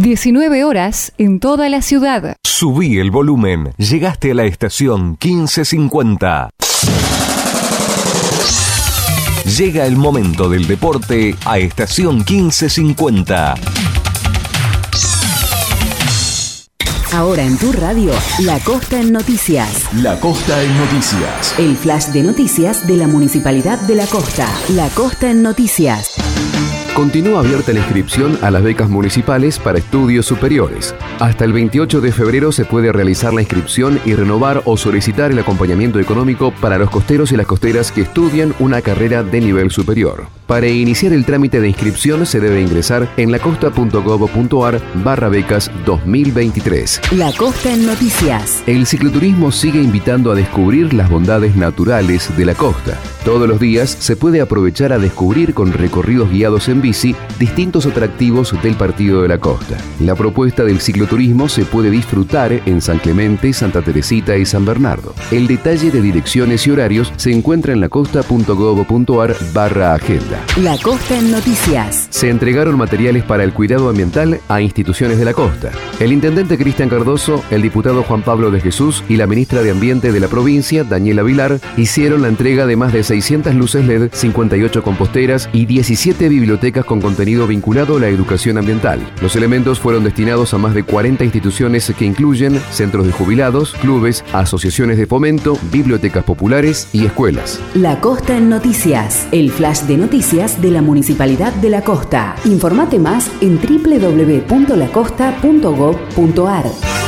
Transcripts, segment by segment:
19 horas en toda la ciudad. Subí el volumen. Llegaste a la estación 1550. Llega el momento del deporte a estación 1550. Ahora en tu radio, La Costa en Noticias. La Costa en Noticias. El flash de noticias de la Municipalidad de La Costa. La Costa en Noticias. Continúa abierta la inscripción a las becas municipales para estudios superiores. Hasta el 28 de febrero se puede realizar la inscripción y renovar o solicitar el acompañamiento económico para los costeros y las costeras que estudian una carrera de nivel superior. Para iniciar el trámite de inscripción se debe ingresar en lacosta.gov.ar barra becas 2023. La Costa en Noticias. El cicloturismo sigue invitando a descubrir las bondades naturales de la costa. Todos los días se puede aprovechar a descubrir con recorridos guiados en bici distintos atractivos del Partido de la Costa. La propuesta del cicloturismo se puede disfrutar en San Clemente, Santa Teresita y San Bernardo. El detalle de direcciones y horarios se encuentra en lacosta.gov.ar barra agenda. La Costa en Noticias. Se entregaron materiales para el cuidado ambiental a instituciones de la costa. El intendente Cristian Cardoso, el diputado Juan Pablo de Jesús y la ministra de Ambiente de la provincia, Daniela Vilar, hicieron la entrega de más de 600 luces LED, 58 composteras y 17 bibliotecas con contenido vinculado a la educación ambiental. Los elementos fueron destinados a más de 40 instituciones que incluyen centros de jubilados, clubes, asociaciones de fomento, bibliotecas populares y escuelas. La Costa en Noticias. El flash de noticias de la Municipalidad de la Costa. Informate más en www.lacosta.gov.ar.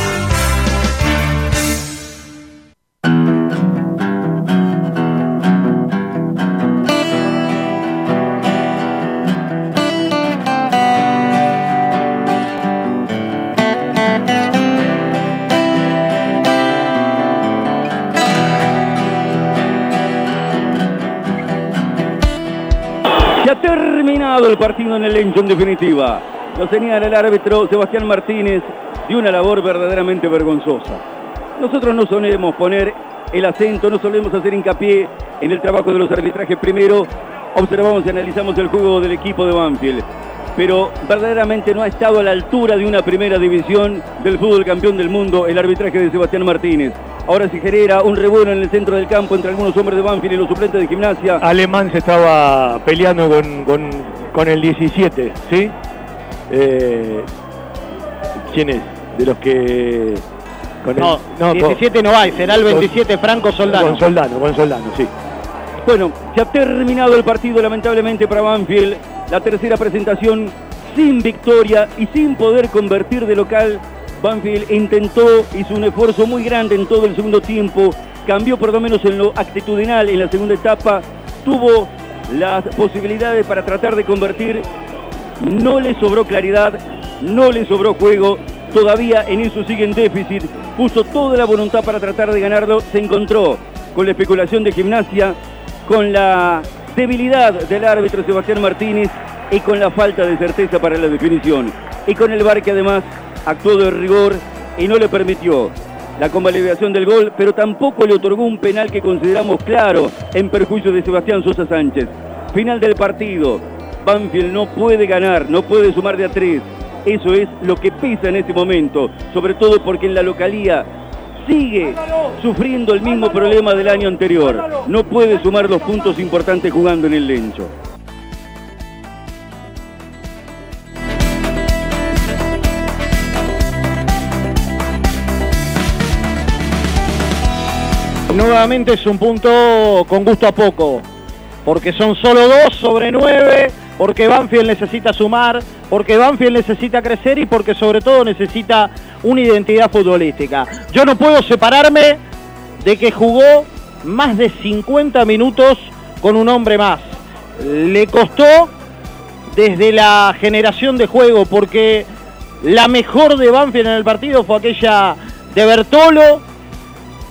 partido en el Lencho en definitiva. Lo señala el árbitro Sebastián Martínez de una labor verdaderamente vergonzosa. Nosotros no solemos poner el acento, no solemos hacer hincapié en el trabajo de los arbitrajes. Primero observamos y analizamos el juego del equipo de Banfield. Pero verdaderamente no ha estado a la altura de una primera división del fútbol campeón del mundo el arbitraje de Sebastián Martínez. Ahora se genera un revuelo en el centro del campo entre algunos hombres de Banfield y los suplentes de gimnasia. Alemán se estaba peleando con- con el 17, ¿sí? Eh, ¿Quién es? De los que... Con No, con- 17 no va, será el con- 27 Franco Soldano. Con Soldano, con Soldano, sí. Bueno, se ha terminado el partido lamentablemente para Banfield. La tercera presentación sin victoria y sin poder convertir de local. Banfield intentó, hizo un esfuerzo muy grande en todo el segundo tiempo. Cambió por lo menos en lo actitudinal en la segunda etapa. Tuvo las posibilidades para tratar de convertir. No le sobró claridad, no le sobró juego. Todavía en eso sigue en déficit. Puso toda la voluntad para tratar de ganarlo. Se encontró con la especulación de gimnasia, con la debilidad del árbitro Sebastián Martínez y con la falta de certeza para la definición. Y con el VAR que además actuó de rigor y no le permitió la convalidación del gol, pero tampoco le otorgó un penal que consideramos claro en perjuicio de Sebastián Sosa Sánchez. Final del partido. Banfield no puede ganar, no puede sumar de a tres. Eso es lo que pesa en este momento, sobre todo porque en la localía sigue sufriendo el mismo problema del año anterior. No puede sumar los puntos importantes jugando en el Lencho. Nuevamente es un punto con gusto a poco, porque son solo dos sobre nueve, porque Banfield necesita sumar, porque Banfield necesita crecer y porque sobre todo necesita una identidad futbolística. Yo no puedo separarme de que jugó más de 50 minutos con un hombre más. Le costó desde la generación de juego, porque la mejor de Banfield en el partido fue aquella de Bertolo,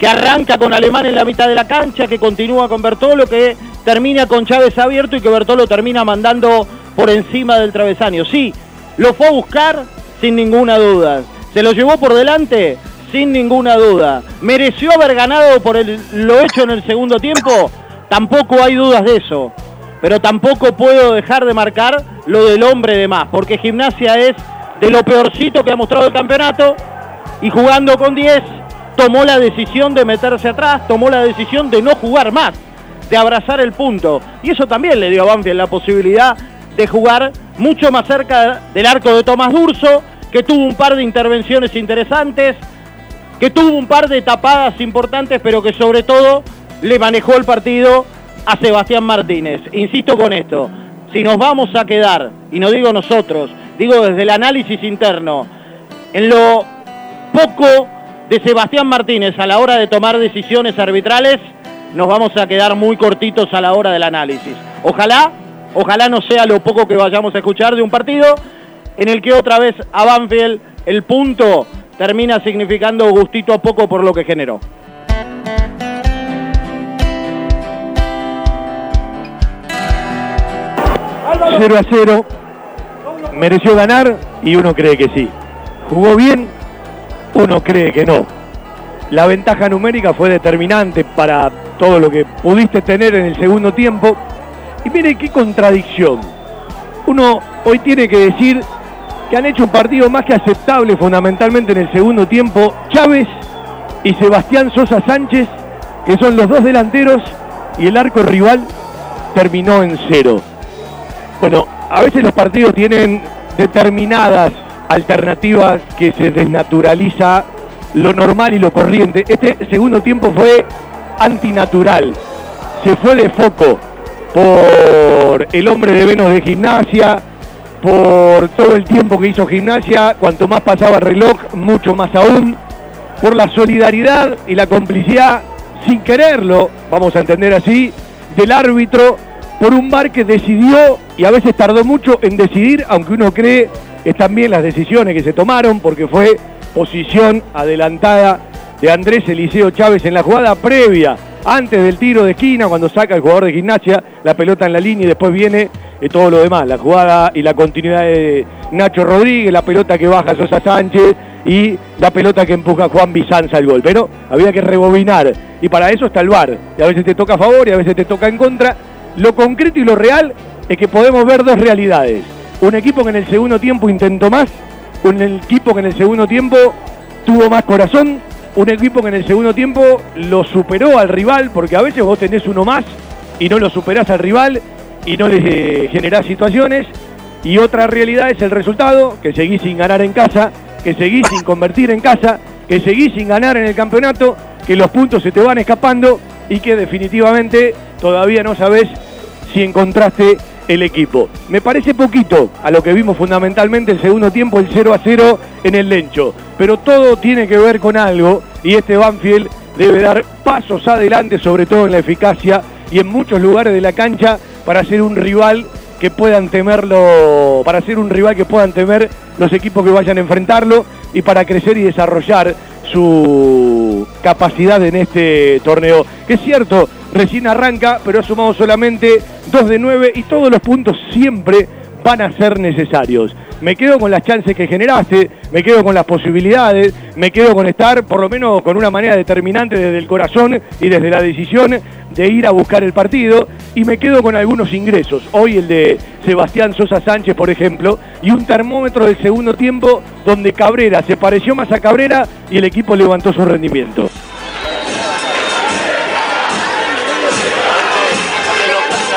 que arranca con Alemán en la mitad de la cancha, que continúa con Bertolo, que termina con Chávez abierto y que Bertolo termina mandando por encima del travesaño. Sí, lo fue a buscar sin ninguna duda. ¿Se lo llevó por delante? Sin ninguna duda. ¿Mereció haber ganado por el- lo hecho en el segundo tiempo? Tampoco hay dudas de eso. Pero tampoco puedo dejar de marcar lo del hombre de más, porque Gimnasia es de lo peorcito que ha mostrado el campeonato y jugando con 10 tomó la decisión de meterse atrás, tomó la decisión de no jugar más, de abrazar el punto. Y eso también le dio a Banfield la posibilidad de jugar mucho más cerca del arco de Tomás Durso, que tuvo un par de intervenciones interesantes, que tuvo un par de tapadas importantes, pero que sobre todo le manejó el partido a Sebastián Martínez. Insisto con esto, si nos vamos a quedar, y no digo nosotros, digo desde el análisis interno, en lo poco de Sebastián Martínez a la hora de tomar decisiones arbitrales, nos vamos a quedar muy cortitos a la hora del análisis. Ojalá, ojalá no sea lo poco que vayamos a escuchar de un partido en el que otra vez a Banfield el punto termina significando gustito a poco por lo que generó. 0 a 0, mereció ganar y uno cree que sí. Jugó bien, uno cree que no. La ventaja numérica fue determinante para todo lo que pudiste tener en el segundo tiempo. Y mire qué contradicción. Uno hoy tiene que decir que han hecho un partido más que aceptable fundamentalmente en el segundo tiempo. Chávez y Sebastián Sosa Sánchez, que son los dos delanteros, y el arco rival terminó en cero. Bueno, a veces los partidos tienen determinadas alternativas que se desnaturaliza lo normal y lo corriente. Este segundo tiempo fue antinatural. Se fue de foco por el hombre de Venus de gimnasia, por todo el tiempo que hizo gimnasia, cuanto más pasaba el reloj, mucho más aún, por la solidaridad y la complicidad, sin quererlo, vamos a entender así, del árbitro por un bar que decidió y a veces tardó mucho en decidir, aunque uno cree están bien las decisiones que se tomaron, porque fue posición adelantada de Andrés Eliseo Chávez en la jugada previa, antes del tiro de esquina, cuando saca el jugador de gimnasia la pelota en la línea y después viene eh, todo lo demás, la jugada y la continuidad de Nacho Rodríguez, la pelota que baja Sosa Sánchez y la pelota que empuja Juan Bizanza al gol. Pero había que rebobinar y para eso está el VAR. Y a veces te toca a favor y a veces te toca en contra lo concreto y lo real es que podemos ver dos realidades. Un equipo que en el segundo tiempo intentó más, un equipo que en el segundo tiempo tuvo más corazón, un equipo que en el segundo tiempo lo superó al rival, porque a veces vos tenés uno más y no lo superás al rival y no le generás situaciones. Y otra realidad es el resultado, que seguís sin ganar en casa, que seguís sin convertir en casa, que seguís sin ganar en el campeonato, que los puntos se te van escapando y que definitivamente todavía no sabes si encontraste el equipo. Me parece poquito a lo que vimos fundamentalmente el segundo tiempo, el 0 a 0 en el Lencho. Pero todo tiene que ver con algo y este Banfield debe dar pasos adelante, sobre todo en la eficacia y en muchos lugares de la cancha para ser un rival que puedan temerlo, para ser un rival que puedan temer los equipos que vayan a enfrentarlo y para crecer y desarrollar su capacidad en este torneo. Que es cierto, recién arranca, pero ha sumado solamente 2 de 9 y todos los puntos siempre van a ser necesarios. Me quedo con las chances que generaste, me quedo con las posibilidades, me quedo con estar por lo menos con una manera determinante desde el corazón y desde la decisión de ir a buscar el partido y me quedo con algunos ingresos. Hoy el de Sebastián Sosa Sánchez, por ejemplo, y un termómetro del segundo tiempo donde Cabrera se pareció más a Cabrera y el equipo levantó su rendimiento.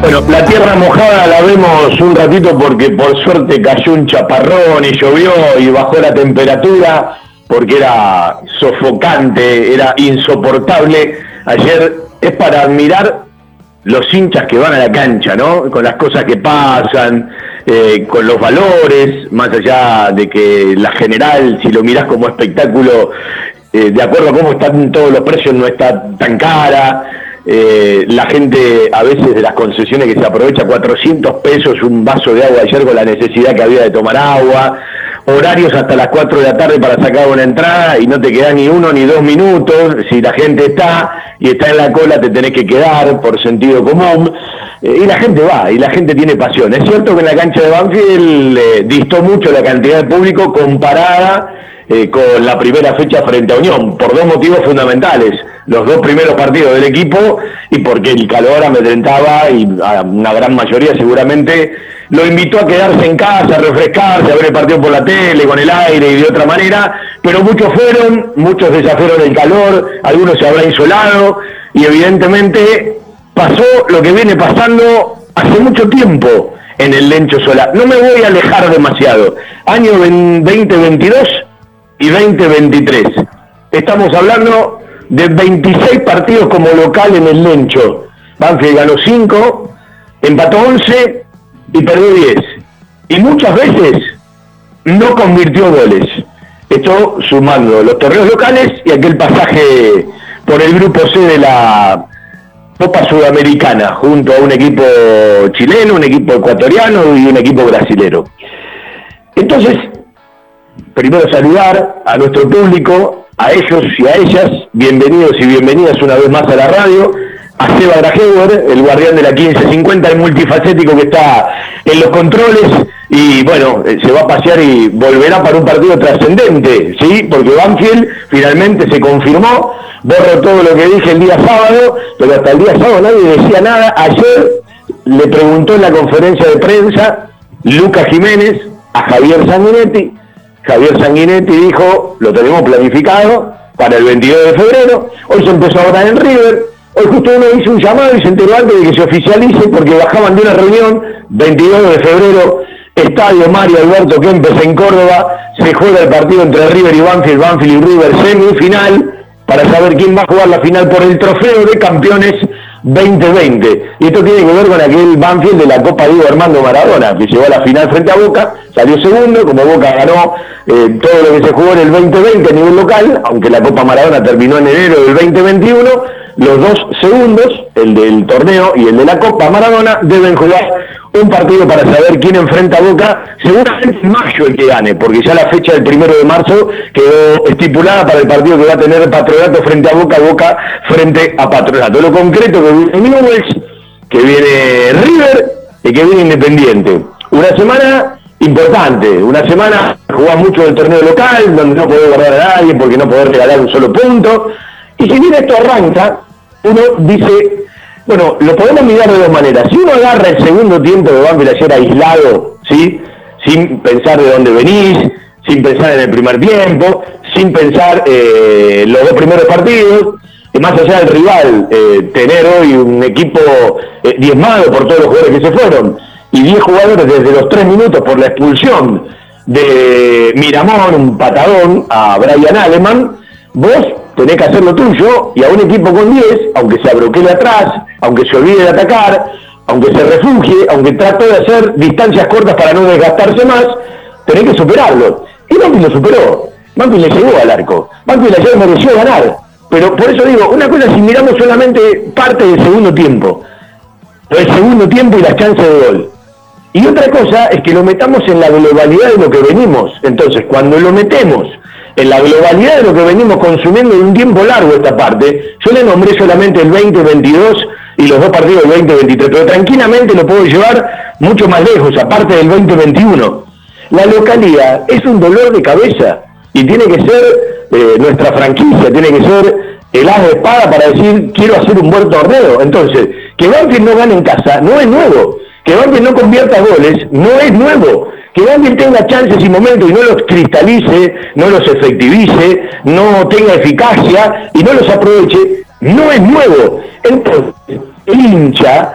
Bueno, la tierra mojada la vemos un ratito porque por suerte cayó un chaparrón y llovió y bajó la temperatura porque era sofocante, era insoportable. Ayer es para admirar los hinchas que van a la cancha, ¿no? Con las cosas que pasan, eh, con los valores, más allá de que la general, si lo mirás como espectáculo, eh, de acuerdo a cómo están todos los precios, no está tan cara. Eh, la gente a veces de las concesiones que se aprovecha 400 pesos un vaso de agua ayer con la necesidad que había de tomar agua, horarios hasta las 4 de la tarde para sacar una entrada y no te queda ni uno ni dos minutos, si la gente está y está en la cola te tenés que quedar por sentido común, Eh, y la gente va, y la gente tiene pasión. Es cierto que en la cancha de Banfield eh, distó mucho la cantidad de público comparada eh, con la primera fecha frente a Unión, por dos motivos fundamentales. Los dos primeros partidos del equipo y porque el calor amedrentaba y una gran mayoría seguramente lo invitó a quedarse en casa, a refrescarse, a ver el partido por la tele, con el aire y de otra manera, pero muchos fueron, muchos desafiaron el calor, algunos se habrán insolado y evidentemente pasó lo que viene pasando hace mucho tiempo en el Lencho Solar. No me voy a alejar demasiado. Año 2022 y 2023. Estamos hablando de 26 partidos como local en el Lencho. Banfield ganó 5, empató 11 y perdió 10. Y muchas veces no convirtió goles. Esto sumando los torneos locales y aquel pasaje por el grupo C de la Copa Sudamericana, junto a un equipo chileno, un equipo ecuatoriano y un equipo brasilero. Entonces, primero saludar a nuestro público, a ellos y a ellas, bienvenidos y bienvenidas una vez más a la radio, a Seba Grajewer, el guardián de la 1550, el multifacético que está en los controles y bueno, eh, se va a pasear y volverá para un partido trascendente, ¿sí? Porque Banfield finalmente se confirmó, borro todo lo que dije el día sábado, pero hasta el día sábado nadie decía nada. Ayer le preguntó en la conferencia de prensa Lucas Jiménez a Javier Sanguinetti, Javier Sanguinetti dijo, lo tenemos planificado para el 22 de febrero, hoy se empezó ahora en River, hoy justo uno hizo un llamado y se enteró antes de que se oficialice porque bajaban de una reunión, 22 de febrero, Estadio Mario Alberto Kempes en Córdoba, se juega el partido entre River y Banfield, Banfield y River semifinal, para saber quién va a jugar la final por el trofeo de campeones 2020. Y esto tiene que ver con aquel Banfield de la Copa Diego Armando Maradona, que llegó a la final frente a Boca, salió segundo, como Boca ganó eh, todo lo que se jugó en el 2020 a nivel local, aunque la Copa Maradona terminó en enero del 2021, los dos segundos, el del torneo y el de la Copa Maradona, deben jugar un partido para saber quién enfrenta a Boca, seguramente en mayo el que gane, porque ya la fecha del primero de marzo quedó estipulada para el partido que va a tener Patronato frente a Boca, Boca frente a Patronato. Lo concreto que viene Newell's, que viene River y que viene Independiente. Una semana importante, una semana jugás mucho del torneo local, donde no podés guardar a nadie porque no podés regalar un solo punto. Y si bien esto arranca, uno dice, bueno, lo podemos mirar de dos maneras. Si uno agarra el segundo tiempo de Banfield ayer aislado, ¿sí? Sin pensar de dónde venís, sin pensar en el primer tiempo, sin pensar eh, los dos primeros partidos, y más allá del rival, eh, tener hoy un equipo eh, diezmado por todos los jugadores que se fueron, y 10 jugadores desde los 3 minutos por la expulsión de Miramón, un patadón, a Brian Aleman, vos tenés que hacer lo tuyo y a un equipo con 10, aunque se abroquele atrás, aunque se olvide de atacar, aunque se refugie, aunque trate de hacer distancias cortas para no desgastarse más, tenés que superarlo. Y Banfield lo superó. Banfield le llegó al arco. Banfield ayer mereció ganar. Pero por eso digo, una cosa si miramos solamente parte del segundo tiempo, el segundo tiempo y las chances de gol. Y otra cosa es que lo metamos en la globalidad de lo que venimos. Entonces, cuando lo metemos en la globalidad de lo que venimos consumiendo en un tiempo largo esta parte, yo le nombré solamente el 2022 y los dos partidos del 2023, pero tranquilamente lo puedo llevar mucho más lejos, aparte del 2021. La localidad es un dolor de cabeza y tiene que ser eh, nuestra franquicia, tiene que ser el as de espada para decir quiero hacer un buen torneo. Entonces, que Banfield no gane en casa no es nuevo, que Banfield no convierta goles no es nuevo, que Banfield tenga chances y momentos y no los cristalice, no los efectivice, no tenga eficacia y no los aproveche, no es nuevo. Entonces, el hincha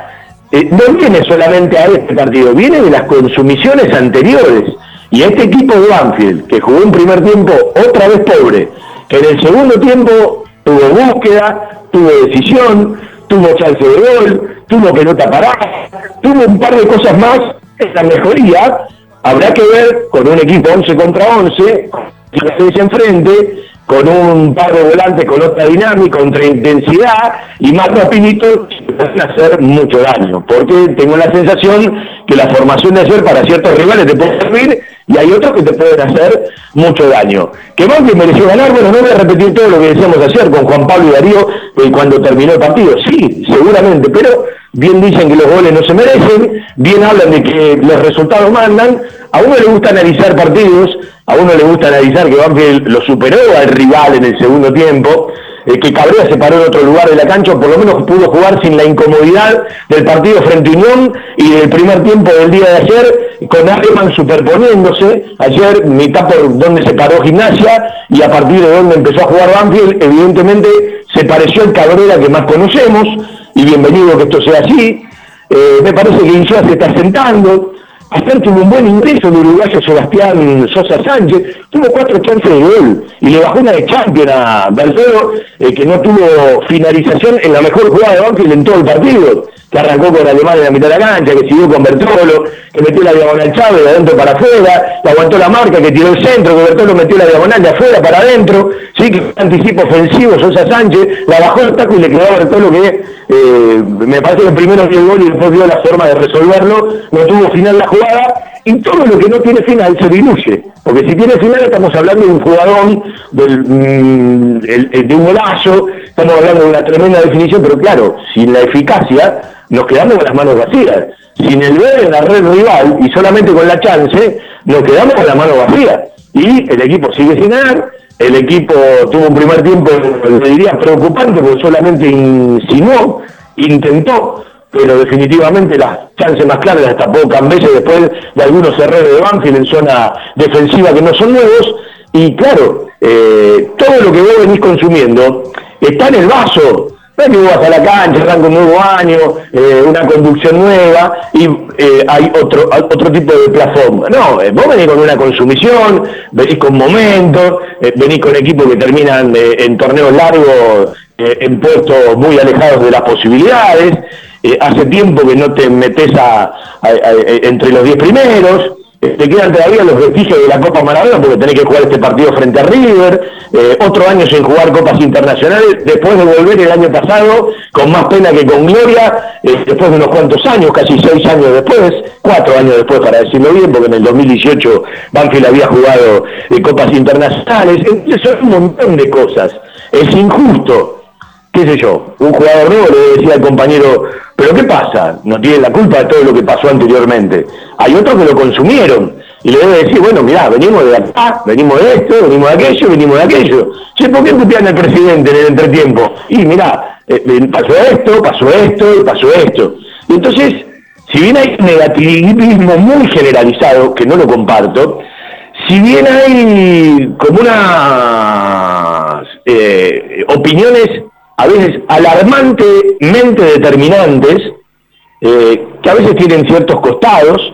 eh, no viene solamente a este partido, viene de las consumiciones anteriores. Y este equipo de Banfield, que jugó un primer tiempo otra vez pobre, que en el segundo tiempo tuvo búsqueda, tuvo decisión, tuvo chance de gol, tuvo pelota parada, tuvo un par de cosas más, es la mejoría, habrá que ver con un equipo 11 contra 11, con enfrente, con un par de volantes con otra dinámica, otra intensidad y más rapidito pueden hacer mucho daño, porque tengo la sensación que la formación de ayer para ciertos rivales te puede servir y hay otros que te pueden hacer mucho daño. Que Banfield mereció ganar, bueno, no voy a repetir todo lo que decíamos ayer con Juan Pablo y Darío eh, cuando terminó el partido, sí, seguramente, pero bien dicen que los goles no se merecen, bien hablan de que los resultados mandan, a uno le gusta analizar partidos, a uno le gusta analizar que Banfield lo superó al rival en el segundo tiempo, eh, que Cabrera se paró en otro lugar de la cancha, por lo menos pudo jugar sin la incomodidad del partido frente Unión y del primer tiempo del día de ayer, con Aleman superponiéndose, ayer mitad por donde se paró Gimnasia y a partir de donde empezó a jugar Banfield, evidentemente se pareció el Cabrera que más conocemos, y bienvenido que esto sea así, eh, me parece que Insúa se está sentando, Ayer tuvo un buen ingreso el uruguayo Sebastián Sosa Sánchez, tuvo cuatro chances de gol y le bajó una de Champion a Bercero, eh, que no tuvo finalización en la mejor jugada de Banfield en todo el partido, que arrancó con Alemán en la mitad de la cancha, que siguió con Bertolo, que metió la diagonal Chávez de adentro para afuera, que aguantó la marca, que tiró el centro, que Bertolo metió la diagonal de afuera para adentro, sí, que anticipo ofensivo Sosa Sánchez, la bajó el taco y le quedó a Bertolo que eh, me parece que primero vio el gol y después vio la forma de resolverlo, no tuvo final la jugada, y todo lo que no tiene final se diluye, porque si tiene final estamos hablando de un jugador, del, mm, de un golazo, estamos hablando de una tremenda definición, pero claro, sin la eficacia nos quedamos con las manos vacías, sin el ver en la red rival y solamente con la chance, nos quedamos con las manos vacías, y el equipo sigue sin ganar, el equipo tuvo un primer tiempo, le diría, preocupante, porque solamente insinuó, intentó, pero definitivamente las chances más claras las tapó veces después de algunos errores de Banfield en zona defensiva que no son nuevos, y claro, eh, todo lo que vos venís consumiendo está en el vaso, no es que vas a la cancha, arranca un nuevo año, eh, una conducción nueva y eh, hay otro, otro tipo de plataforma. No, eh, vos venís con una consumición, venís con momentos, venís con equipos que terminan en torneos largos en puestos muy alejados de las posibilidades. hace tiempo que no te metes a, entre los 10 primeros te quedan todavía los vestigios de la Copa Maradona porque tenés que jugar este partido frente a River, eh, otro año sin jugar Copas Internacionales, después de volver el año pasado, con más pena que con gloria, eh, después de unos cuantos años, casi seis años después, cuatro años después para decirlo bien, porque en el 2018 Banfield había jugado eh, Copas Internacionales, entonces son un montón de cosas. Es injusto qué sé yo, un jugador nuevo le decía al compañero, pero ¿qué pasa? No tiene la culpa de todo lo que pasó anteriormente. Hay otros que lo consumieron y le debe decir, bueno, mirá, venimos de acá, venimos de esto, venimos de aquello, venimos de aquello. Che, ¿por qué putean al presidente en el entretiempo? Y mirá, eh, eh, pasó esto, pasó esto y pasó esto. Y entonces, si bien hay negativismo muy generalizado, que no lo comparto, si bien hay como unas eh, opiniones a veces alarmantemente determinantes, que a veces tienen ciertos costados,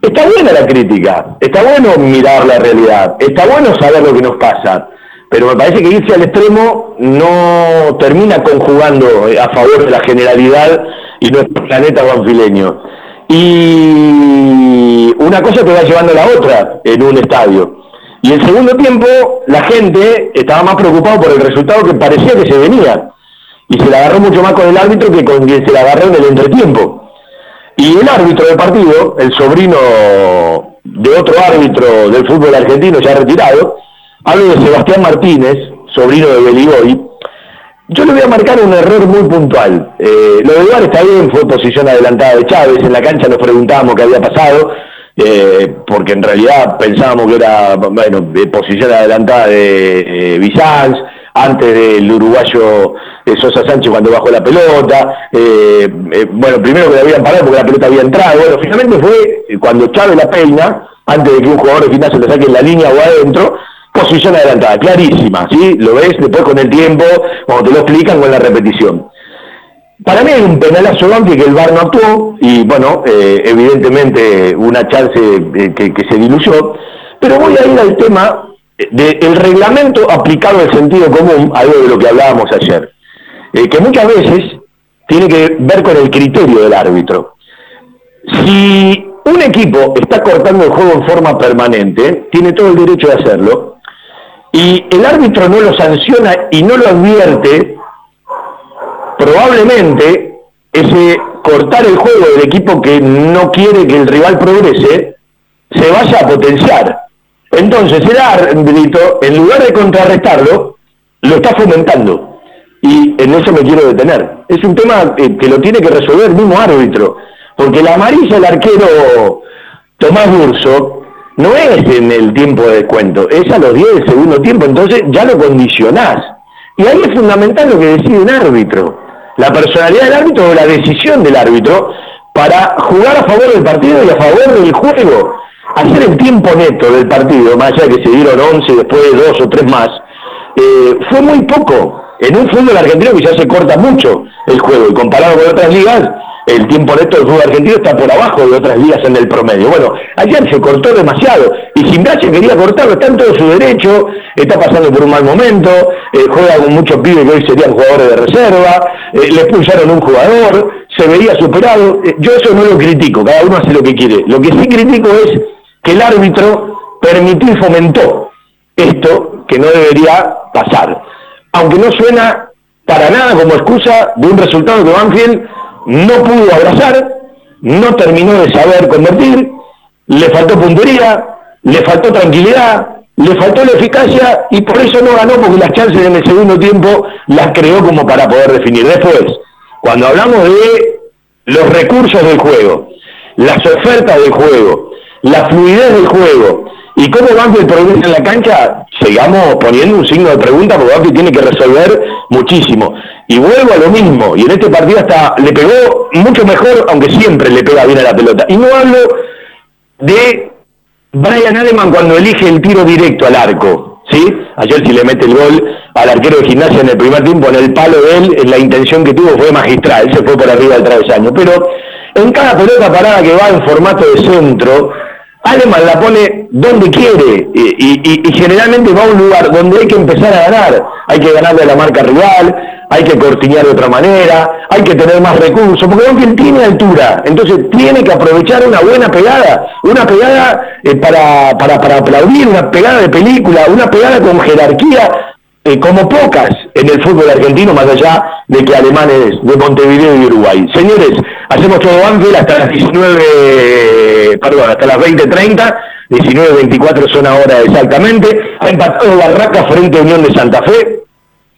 está buena la crítica, está bueno mirar la realidad, está bueno saber lo que nos pasa, pero me parece que irse al extremo no termina conjugando a favor de la generalidad y nuestro planeta banfileño. Y una cosa te va llevando a la otra en un estadio. Y el segundo tiempo la gente estaba más preocupada por el resultado que parecía que se venía. Y se la agarró mucho más con el árbitro que con quien se la agarró en el entretiempo. Y el árbitro del partido, el sobrino de otro árbitro del fútbol argentino ya retirado, Hablo de Sebastián Martínez, sobrino de Beligoy. Yo le voy a marcar un error muy puntual. Eh, lo de Eduard está bien, fue posición adelantada de Chávez. En la cancha nos preguntábamos qué había pasado, eh, porque en realidad pensábamos que era, bueno, posición adelantada de eh, antes del uruguayo eh, Sosa Sánchez cuando bajó la pelota. bueno, primero que le habían parado porque la pelota había entrado. Bueno, finalmente fue cuando Chávez la peina, antes de que un jugador de gimnasio le saque en la línea o adentro posición adelantada, clarísima, ¿sí? Lo ves después con el tiempo, cuando te lo explican con la repetición. Para mí hay un penalazo amplio que el VAR no actuó y bueno, eh, evidentemente una chance que, se diluyó, pero voy a ir al tema del reglamento aplicado al sentido común, algo de lo que hablábamos ayer, eh, que muchas veces tiene que ver con el criterio del árbitro. Si un equipo está cortando el juego en forma permanente, tiene todo el derecho de hacerlo, y el árbitro no lo sanciona y no lo advierte, probablemente ese cortar el juego del equipo que no quiere que el rival progrese se vaya a potenciar. Entonces el árbitro, en lugar de contrarrestarlo, lo está fomentando. Y en eso me quiero detener. Es un tema que lo tiene que resolver el mismo árbitro. Porque la amarilla del arquero Tomás Burso no es en el tiempo de descuento, es a los 10 del segundo tiempo, entonces ya lo condicionás. Y ahí es fundamental lo que decide un árbitro, la personalidad del árbitro o la decisión del árbitro para jugar a favor del partido y a favor del juego. Hacer el tiempo neto del partido, más allá de que se dieron 11, después de dos o tres más, eh, fue muy poco. En un fútbol argentino que ya se corta mucho el juego y comparado con otras ligas, el tiempo neto del fútbol argentino está por abajo de otras ligas en el promedio. Bueno, ayer se cortó demasiado y Simbrache quería cortarlo, está en todo su derecho, está pasando por un mal momento, eh, juega con muchos pibes que hoy serían jugadores de reserva, eh, le expulsaron un jugador, se veía superado. Eh, yo eso no lo critico, cada uno hace lo que quiere. Lo que sí critico es que el árbitro permitió y fomentó esto que no debería pasar. Aunque no suena para nada como excusa de un resultado que Banfield no pudo abrazar, no terminó de saber convertir, le faltó puntería, le faltó tranquilidad, le faltó la eficacia y por eso no ganó porque las chances en el segundo tiempo las creó como para poder definir. Después, cuando hablamos de los recursos del juego, las ofertas del juego, la fluidez del juego y cómo Banfield progresa en la cancha, sigamos poniendo un signo de pregunta porque Banfield tiene que resolver muchísimo. Y vuelvo a lo mismo, y en este partido hasta le pegó mucho mejor, aunque siempre le pega bien a la pelota. Y no hablo de Brian Ademan cuando elige el tiro directo al arco, ¿sí? Ayer si le mete el gol al arquero de gimnasia en el primer tiempo, en el palo de él, la intención que tuvo fue magistral, se fue por arriba del travesaño. Pero en cada pelota parada que va en formato de centro, Aleman la pone donde quiere y, generalmente va a un lugar donde hay que empezar a ganar. Hay que ganarle a la marca rival, hay que cortiñar de otra manera, hay que tener más recursos, porque Banfield tiene altura, entonces tiene que aprovechar una buena pegada, una pegada eh, para, para, para aplaudir, una pegada de película, una pegada con jerarquía eh, como pocas en el fútbol argentino, más allá de que alemanes de Montevideo y Uruguay. Señores, hacemos todo Banfield hasta las 19, perdón, hasta las 20.30, 19.24 son ahora exactamente. Ha empatado Barraca frente a Unión de Santa Fe.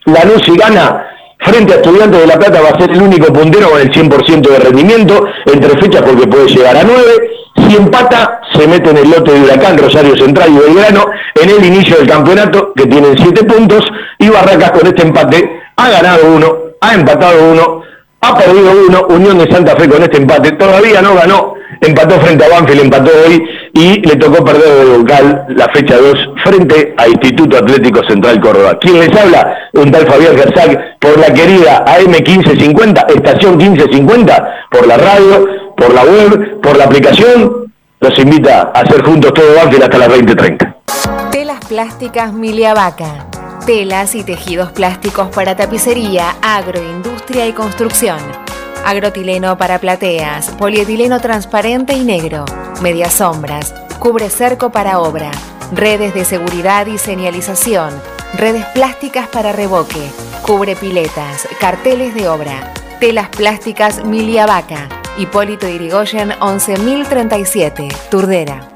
La luz y gana frente a Estudiantes de La Plata va a ser el único puntero con el 100% de rendimiento, entre fechas porque puede llegar a 9. Si empata, se mete en el lote de Huracán, Rosario Central y Belgrano en el inicio del campeonato, que tienen 7 puntos, y Barracas con este empate ha ganado uno, ha empatado uno, ha perdido uno, Unión de Santa Fe con este empate, todavía no ganó, empató frente a Banfield, empató hoy y le tocó perder de local la fecha 2 frente a Instituto Atlético Central Córdoba. ¿Quién les habla? Un tal Fabián Gersac por la querida AM1550, estación 1550, por la radio, por la web, por la aplicación. Los invita a hacer juntos todo Banfield hasta las 20.30. Telas plásticas Miliavaca. Telas y tejidos plásticos para tapicería, agroindustria y construcción. Agrotileno para plateas, polietileno transparente y negro, medias sombras, cubre cerco para obra, redes de seguridad y señalización, redes plásticas para revoque, cubre piletas, carteles de obra, telas plásticas Milia Vaca, Hipólito Irigoyen 11037, Turdera.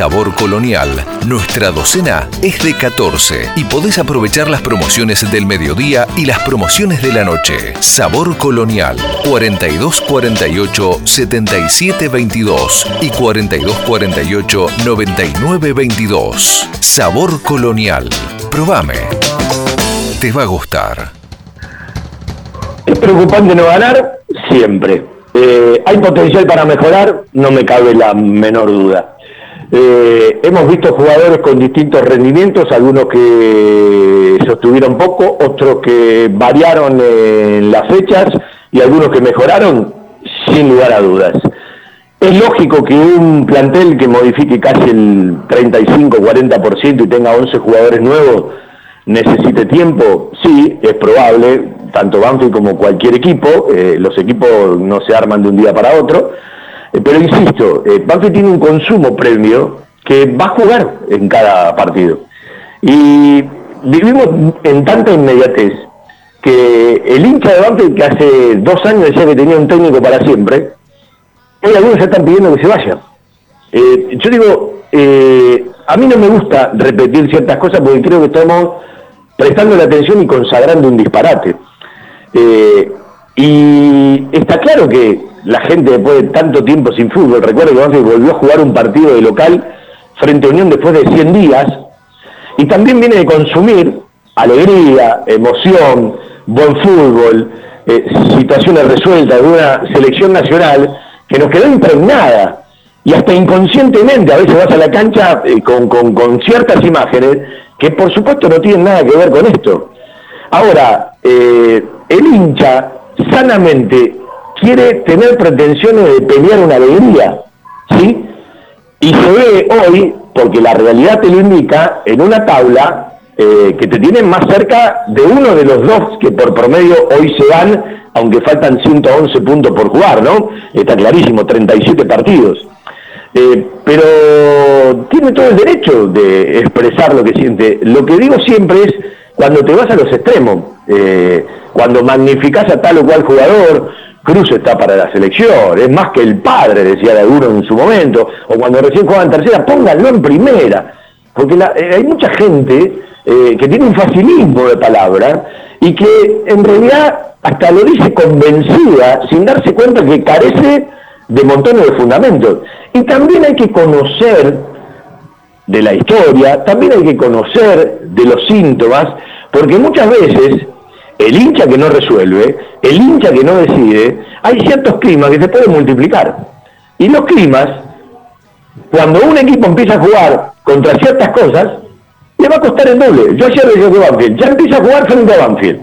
Sabor Colonial, nuestra docena es de 14 y podés aprovechar las promociones del mediodía y las promociones de la noche. Sabor Colonial 4248 7722 y 4248 9922. Sabor Colonial. Probame. Te va a gustar. ¿Es preocupante no ganar? Siempre. Eh, ¿Hay potencial para mejorar? No me cabe la menor duda. Eh, hemos visto jugadores con distintos rendimientos, algunos que sostuvieron poco, otros que variaron en las fechas y algunos que mejoraron, sin lugar a dudas. Es lógico que un plantel que modifique casi el 35-40% y tenga 11 jugadores nuevos necesite tiempo, sí, es probable, tanto Banfield como cualquier equipo, eh, los equipos no se arman de un día para otro, pero insisto, eh, Banfield tiene un consumo previo que va a jugar en cada partido. Y vivimos en tanta inmediatez que el hincha de Banfield que hace dos años decía que tenía un técnico para siempre, hoy algunos ya están pidiendo que se vaya. Eh, yo digo, a mí no me gusta repetir ciertas cosas porque creo que estamos prestando la atención y consagrando un disparate. y está claro que la gente después de tanto tiempo sin fútbol, recuerdo que Banfield volvió a jugar un partido de local frente a Unión después de 100 días, y también viene de consumir alegría, emoción, buen fútbol, eh, situaciones resueltas de una selección nacional que nos quedó impregnada y hasta inconscientemente a veces vas a la cancha eh, con, con, ciertas imágenes que por supuesto no tienen nada que ver con esto. Ahora, eh, el hincha sanamente quiere tener pretensiones de pelear una alegría, ¿sí? Y se ve hoy, porque la realidad te lo indica, en una tabla eh, que te tiene más cerca de uno de los dos que por promedio hoy se dan, aunque faltan 111 puntos por jugar, ¿no? Está clarísimo, 37 partidos. Eh, pero tiene todo el derecho de expresar lo que siente. Lo que digo siempre es cuando te vas a los extremos, eh, cuando magnificás a tal o cual jugador, Cruz está para la selección, es más que el padre, decía de alguno en su momento, o cuando recién jugaba en tercera, pónganlo en primera, porque eh, hay mucha gente eh, que tiene un facilismo de palabra y que en realidad hasta lo dice convencida, sin darse cuenta que carece de montones de fundamentos. Y también hay que conocer de la historia, también hay que conocer de los síntomas, porque muchas veces el hincha que no resuelve, el hincha que no decide, hay ciertos climas que se pueden multiplicar. Y los climas, cuando un equipo empieza a jugar contra ciertas cosas, le va a costar el doble. Yo ayer decía que Banfield, ya empieza a jugar frente a Banfield.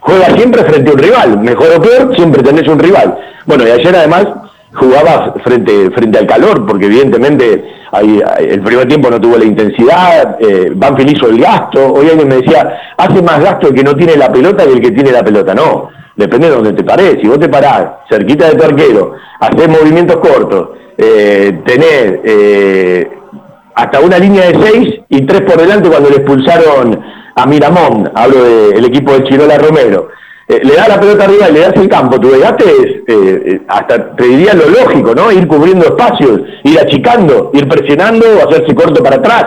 Juega siempre frente a un rival, mejor o peor, siempre tenés un rival. Bueno, y ayer además jugaba frente, frente al calor, porque evidentemente el primer tiempo no tuvo la intensidad, eh, Banfield hizo el gasto, hoy alguien me decía, hace más gasto el que no tiene la pelota que el que tiene la pelota, no, depende de donde te parés, si vos te parás cerquita de tu arquero, haces movimientos cortos, eh, tenés eh, hasta una línea de seis y tres por delante cuando le expulsaron a Miramón, hablo del equipo de Chirola Romero, eh, le da la pelota arriba y le das el campo, tu desgaste es, eh, eh, hasta te diría lo lógico, ¿no? Ir cubriendo espacios, ir achicando, ir presionando, hacerse corto para atrás.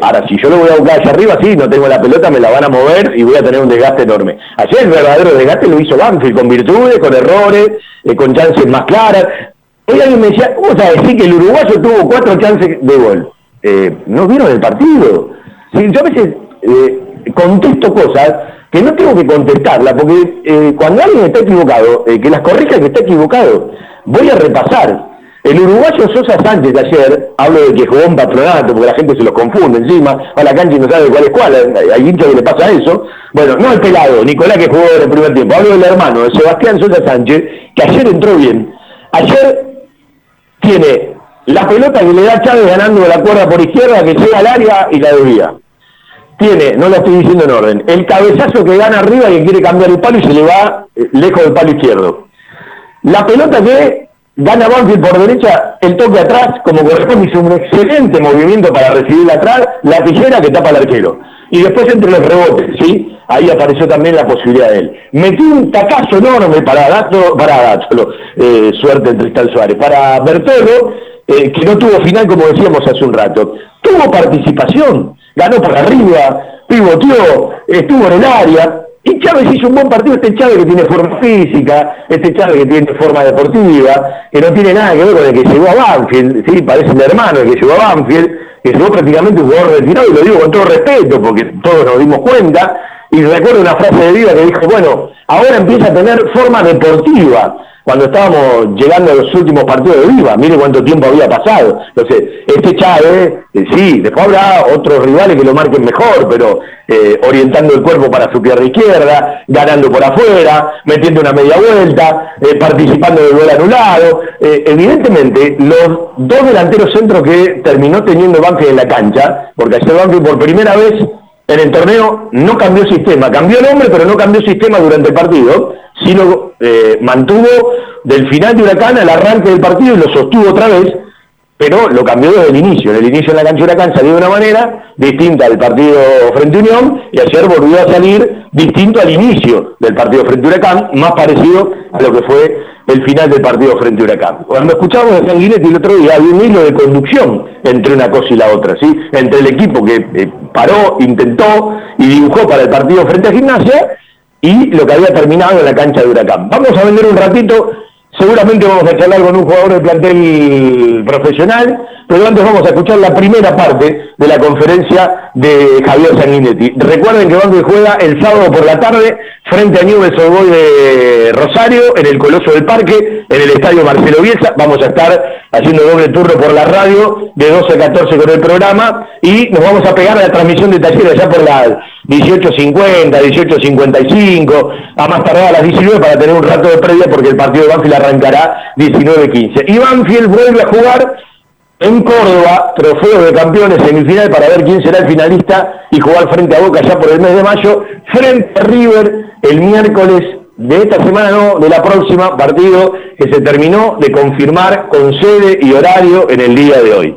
ahora, si yo lo voy a buscar hacia arriba, sí, no tengo la pelota, me la van a mover y voy a tener un desgaste enorme. Ayer el verdadero desgaste lo hizo Banfield, con virtudes, con errores, con chances más claras. Hoy alguien me decía, ¿cómo a decir que el uruguayo tuvo cuatro chances de gol? ¿No vieron el partido? yo a veces contesto cosas que no tengo que contestarla, porque eh, cuando alguien está equivocado, eh, que las corrija que está equivocado. Voy a repasar. El uruguayo Sosa Sánchez ayer, hablo de que jugó un patronato, porque la gente se los confunde encima, a la cancha y no sabe cuál es cuál, hay hinchas que le pasa eso. Bueno, no el pelado, Nicolás que jugó en el primer tiempo, hablo del hermano, de Sebastián Sosa Sánchez, que ayer entró bien. Ayer tiene la pelota que le da Chávez ganando la cuerda por izquierda, que llega al área y la desvía tiene, no lo estoy diciendo en orden, el cabezazo que gana arriba y quiere cambiar el palo y se le va eh, lejos del palo izquierdo. La pelota que gana Banfield por derecha, el toque atrás, como corresponde, hizo un excelente movimiento para recibir atrás, la tijera que tapa al arquero. Y después entre los rebotes, ¿sí? Ahí apareció también la posibilidad de él. Metió un tacazo enorme para Dato, para eh, suerte en Cristal Suárez, para Bertolo, eh, que no tuvo final como decíamos hace un rato. Tuvo participación, ganó por arriba, pivoteó, estuvo en el área. Y Chávez hizo un buen partido, este Chávez que tiene forma física, este Chávez que tiene forma deportiva, que no tiene nada que ver con el que llegó a Banfield, ¿sí? parece el hermano el que llegó a Banfield, que llegó prácticamente un jugador retirado, y lo digo con todo respeto, porque todos nos dimos cuenta, y recuerdo una frase de vida que dijo, bueno, ahora empieza a tener forma deportiva, cuando estábamos llegando a los últimos partidos de Viva, mire cuánto tiempo había pasado. Entonces, este Chávez, eh, sí, después habrá otros rivales que lo marquen mejor, pero eh, orientando el cuerpo para su pierna izquierda, ganando por afuera, metiendo una media vuelta, eh, participando del gol anulado. evidentemente, los dos delanteros centros que terminó teniendo Banfield en la cancha, porque ayer Banfield por primera vez en el torneo no cambió sistema, cambió el nombre, pero no cambió sistema durante el partido sí lo eh, mantuvo del final de Huracán al arranque del partido y lo sostuvo otra vez, pero lo cambió desde el inicio. En el inicio en la cancha Huracán salió de una manera distinta al partido Frente Unión y ayer volvió a salir distinto al inicio del partido Frente Huracán, más parecido a lo que fue el final del partido Frente Huracán. Cuando escuchamos a Sanguinetti el otro día, había un hilo de conducción entre una cosa y la otra, ¿sí? entre el equipo que eh, paró, intentó y dibujó para el partido Frente a Gimnasia y lo que había terminado en la cancha de Huracán. Vamos a vender un ratito, seguramente vamos a charlar con un jugador del plantel profesional, pero antes vamos a escuchar la primera parte de la conferencia de Javier Sanguinetti. Recuerden que Banco juega el sábado por la tarde frente a Newell's Old de Rosario, en el Coloso del Parque, en el Estadio Marcelo Bielsa. Vamos a estar haciendo doble turno por la radio, de 12 a 14 con el programa, y nos vamos a pegar a la transmisión de talleres ya por las 18.50, 18.55, a más tardar a las 19 para tener un rato de previa porque el partido de Banfield arrancará 19.15. Y Banfield vuelve a jugar en Córdoba, trofeo de campeones semifinal para ver quién será el finalista y jugar frente a Boca ya por el mes de mayo, frente a River el miércoles de esta semana, no, de la próxima partido que se terminó de confirmar con sede y horario en el día de hoy.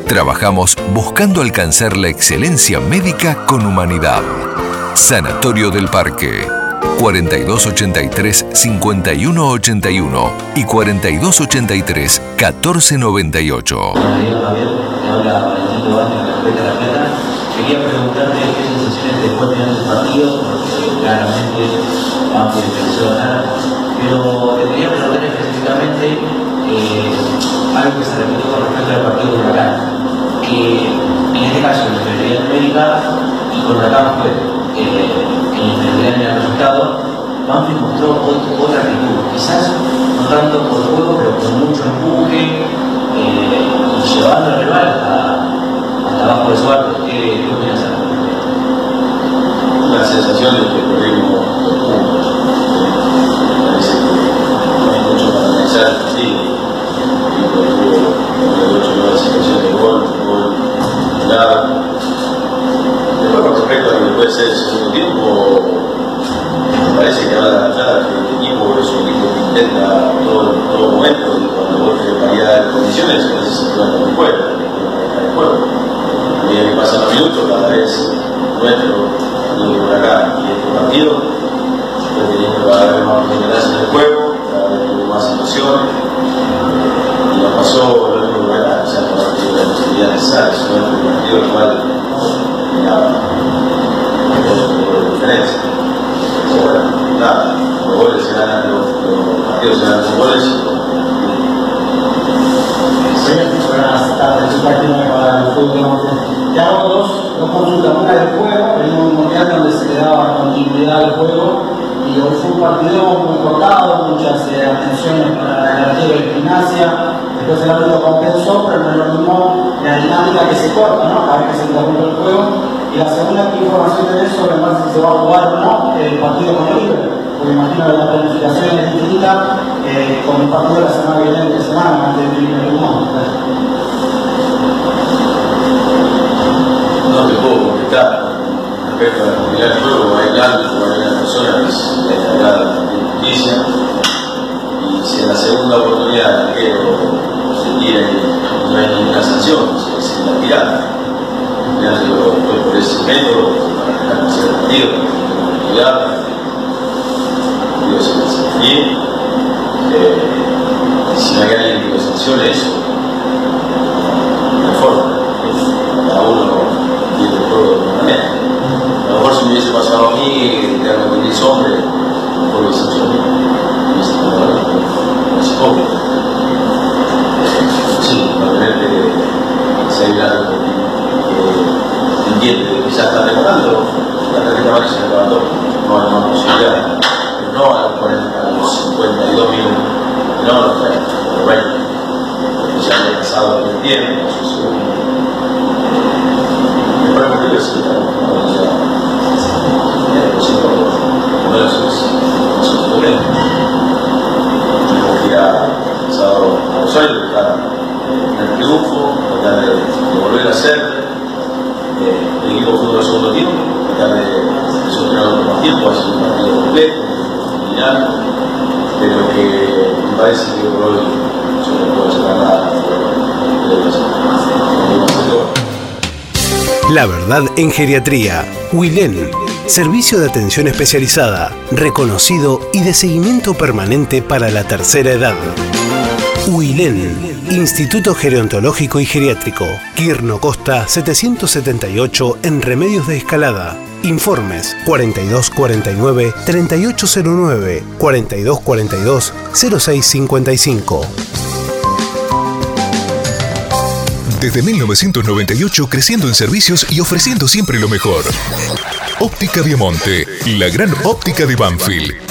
Trabajamos buscando alcanzar la excelencia médica con humanidad. Sanatorio del Parque. 4283-5181 y 4283-1498. quería preguntarte qué sensaciones después de el partido, porque claramente empezó a ganar, pero te quería preguntar específicamente eh, algo que se repitió con respecto al partido de que en este caso la inferioridad numérica y con Huracán fue eh, en inferioridad en el resultado, Banfield mostró otra actitud, quizás no tanto por juego, pero con mucho empuje eh, y llevando al rival hasta abajo de su arco. ¿Qué, qué opinas? La sensación de que perdimos dos puntos. Me parece que no hay mucho para analizar el tuvo 8 nuevas situaciones de gol, gol claro. Después con respecto a lo que puede ser el segundo tiempo, me parece que ahora nada, que el equipo es un equipo que intenta todo, todo momento cuando vos tenés variedad de condiciones, a veces se juega fuera, el juego. A medida que pasan los minutos, cada vez nuestro, por acá y este partido, teniendo cada vez más oportunidades en el juego, más situaciones, y nos pasó mismo por acá, o sea, no partido de posibilidad necesaria, sino el partido el cual de diferencia bueno, nada, los goles se ganan, los, partidos se ganan con goles. Buenas tardes, un partido para el fútbol. Te hago dos, dos consultas. Una del juego, venimos un mundial donde se le daba continuidad al juego y hoy fue un partido muy cortado, muchas eh, atenciones para el arquero de gimnasia. Después el árbitro compensó, pero no es lo mismo la dinámica que se corta, ¿no? Cada vez que se interrumpe el juego. Y la segunda, ¿qué información tenés sobre más si se va a jugar o no el partido con River? Porque imagino que la planificación es distinta eh, con el partido de la semana que viene, de semana, antes de River No te puedo contestar respecto a la comunidad por para de para se. Eh, si no hay alguien que lo sancione eso, hay forma. Cada uno tiene el juego de. A lo mejor si me hubiese pasado a mí, quedarme con 10 hombres, mejor lo sancioné. Esto no es obvio. Sí, realmente se ayuda entiende ya está demorando, la tarjeta amarilla se levantó, no hay más posibilidad, pero no a los, 40, a los 52 minutos, no a los 30, a los 20, porque ya había pasado el tiempo. Me parece que es a a Rosario, buscar el triunfo, tratar de, volver a hacer el equipo fue segundo tiempo, tratar de, de sostener otro más tiempo, ha sido un partido completo, final, pero que me parece que por hoy yo no puedo sacar nada La verdad en geriatría. Wilen. Servicio de atención especializada, reconocido y de seguimiento permanente para la tercera edad. Huilén, Instituto Gerontológico y Geriátrico, Quirno Costa 778 en Remedios de Escalada. Informes 4249-3809, 4242-0655. Desde 1998 creciendo en servicios y ofreciendo siempre lo mejor. Óptica Viamonte, la gran óptica de Banfield.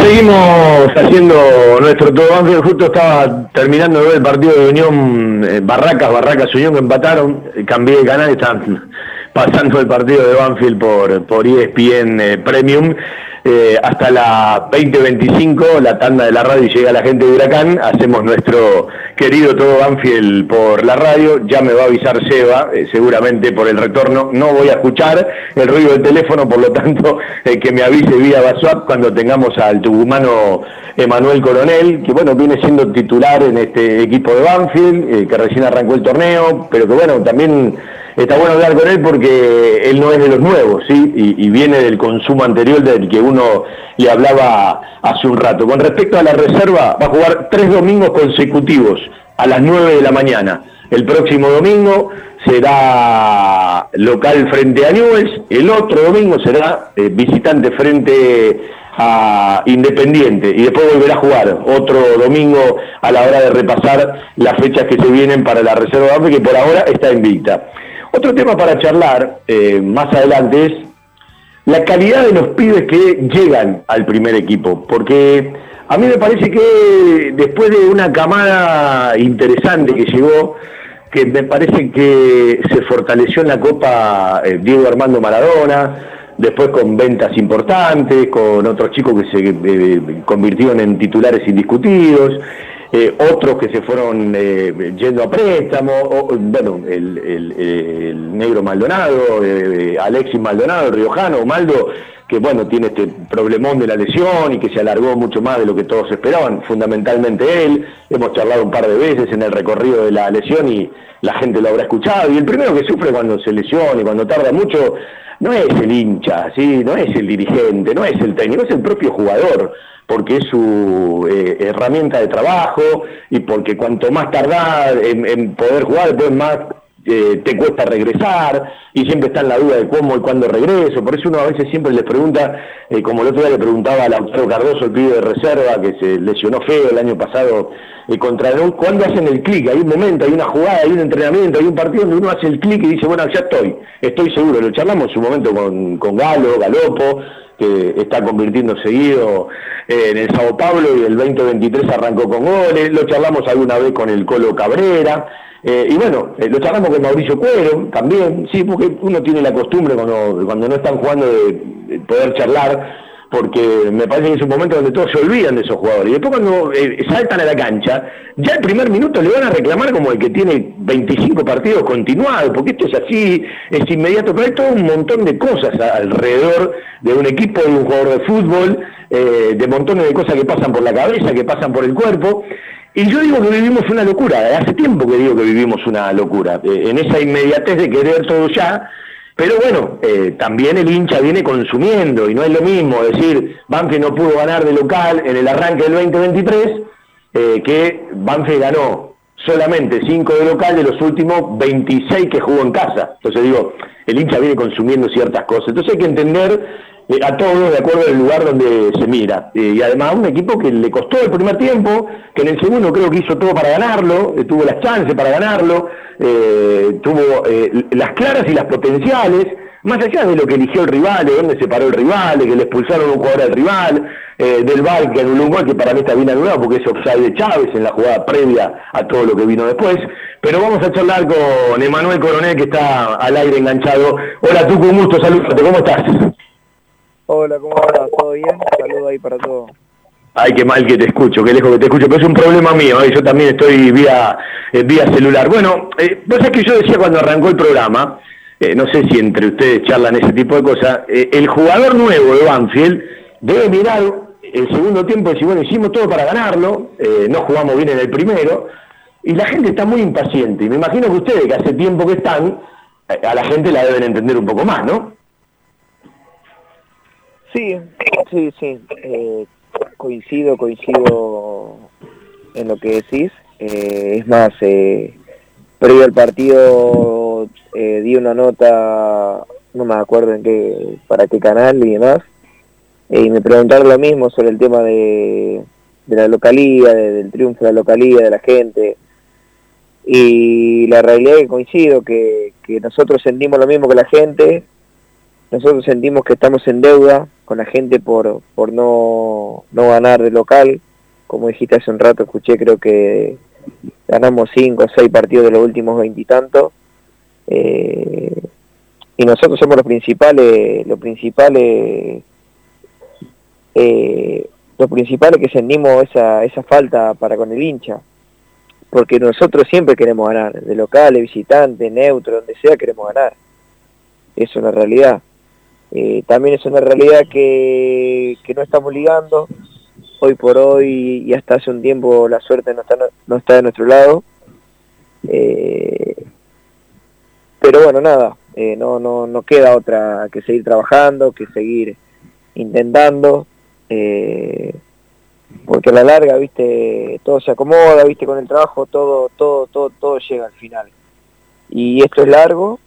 Seguimos haciendo nuestro todo. Justo estaba terminando el partido de Unión eh, Barracas, Barracas Unión que empataron. Cambié de canal, están pasando el partido de Banfield por, por ESPN eh, Premium. Eh, hasta la 2025, la tanda de la radio llega la gente de Huracán, hacemos nuestro querido todo Banfield por la radio, ya me va a avisar Seba, eh, seguramente por el retorno, no voy a escuchar el ruido del teléfono, por lo tanto que me avise vía WhatsApp cuando tengamos al tucumano Emanuel Coronel, que bueno, viene siendo titular en este equipo de Banfield, que recién arrancó el torneo, pero que bueno, también está bueno hablar con él porque él no es de los nuevos, ¿sí? Y, viene del consumo anterior del que uno le hablaba hace un rato. Con respecto a la reserva, va a jugar tres domingos consecutivos a las 9 de la mañana. El próximo domingo será local frente a Newells, el otro domingo será eh, visitante frente a Independiente y después volverá a jugar otro domingo a la hora de repasar las fechas que se vienen para la reserva de que por ahora está invicta. Otro tema para charlar eh, más adelante es la calidad de los pibes que llegan al primer equipo, porque a mí me parece que después de una camada interesante que llegó, que me parece que se fortaleció en la Copa eh, Diego Armando Maradona, después con ventas importantes, con otros chicos que se eh, convirtieron en titulares indiscutidos, eh, otros que se fueron eh, yendo a préstamo, bueno, el, negro Maldonado, eh, Alexis Maldonado, el riojano, Maldo, que bueno, tiene este problemón de la lesión y que se alargó mucho más de lo que todos esperaban, fundamentalmente él, hemos charlado un par de veces en el recorrido de la lesión y la gente lo habrá escuchado, y el primero que sufre cuando se lesiona y cuando tarda mucho, no es el hincha, ¿sí? no es el dirigente, no es el técnico, es el propio jugador porque es su eh, herramienta de trabajo y porque cuanto más tardás en, poder jugar, después más eh, te cuesta regresar y siempre está en la duda de cómo y cuándo regreso. Por eso uno a veces siempre les pregunta, eh, como el otro día le preguntaba a Lautaro Cardoso, el pibe de reserva, que se lesionó feo el año pasado contra el ¿cuándo hacen el clic? Hay un momento, hay una jugada, hay un entrenamiento, hay un partido donde uno hace el clic y dice, bueno, ya estoy, estoy seguro. Lo charlamos en su momento con, con Galo, Galopo, que está convirtiendo seguido en el Sao Paulo y el 2023 arrancó con goles, lo charlamos alguna vez con el Colo Cabrera, eh, y bueno, eh, lo charlamos con Mauricio Cuero también, sí, porque uno tiene la costumbre cuando, cuando no están jugando de poder charlar porque me parece que es un momento donde todos se olvidan de esos jugadores. Y después cuando eh, saltan a la cancha, ya el primer minuto le van a reclamar como el que tiene 25 partidos continuados, porque esto es así, es inmediato, pero hay todo un montón de cosas alrededor de un equipo, de un jugador de fútbol, de montones de cosas que pasan por la cabeza, que pasan por el cuerpo. Y yo digo que vivimos una locura, hace tiempo que digo que vivimos una locura, en esa inmediatez de querer todo ya, pero bueno, eh, también el hincha viene consumiendo y no es lo mismo decir Banfield no pudo ganar de local en el arranque del 2023 eh, que Banfield ganó solamente 5 de local de los últimos 26 que jugó en casa. Entonces digo, el hincha viene consumiendo ciertas cosas. Entonces hay que entender a todos de acuerdo al lugar donde se mira. Eh, y además un equipo que le costó el primer tiempo, que en el segundo creo que hizo todo para ganarlo, eh, tuvo las chances para ganarlo, tuvo las claras y las potenciales, más allá de lo que eligió el rival, de dónde se paró el rival, de que le expulsaron un jugador al rival, del VAR que anuló un gol que para mí está bien anulado porque es offside de Chávez en la jugada previa a todo lo que vino después. Pero vamos a charlar con Emanuel Coronel que está al aire enganchado. Hola, tú con gusto, saludate, ¿cómo estás? Hola, ¿cómo va? ¿Todo bien? Saludos ahí para todos. Ay, qué mal que te escucho, qué lejos que te escucho, pero es un problema mío, ¿eh? yo también estoy vía, eh, vía celular. Bueno, eh, vos sabés que yo decía cuando arrancó el programa, eh, no sé si entre ustedes charlan ese tipo de cosas, el jugador nuevo de Banfield debe mirar el segundo tiempo y decir, bueno, hicimos todo para ganarlo, no jugamos bien en el primero, y la gente está muy impaciente, y me imagino que ustedes, que hace tiempo que están, a la gente la deben entender un poco más, ¿no? Sí, sí, sí. Eh, coincido, coincido en lo que decís. Eh, es más, eh, previo al partido di una nota, no me acuerdo en qué, para qué canal y demás, y me preguntaron lo mismo sobre el tema de, la localía, del triunfo de la localía, de la gente. Y la realidad es que coincido, que nosotros sentimos lo mismo que la gente, nosotros sentimos que estamos en deuda con la gente por, por no, no ganar de local. Como dijiste hace un rato, escuché, creo que ganamos cinco o seis partidos de los últimos veintitantos. Eh, y nosotros somos los principales, los principales, eh, los principales que sentimos esa, esa falta para con el hincha, porque nosotros siempre queremos ganar, de local, de visitante, neutro, donde sea queremos ganar, es una realidad. Eh, también es una realidad que, que no estamos ligando, hoy por hoy y hasta hace un tiempo la suerte no está, no está de nuestro lado. Eh, pero bueno, nada, eh, no, no, no queda otra que seguir trabajando, que seguir intentando, porque a la larga, viste, todo se acomoda, viste, con el trabajo todo, todo, todo, todo llega al final. Y esto es largo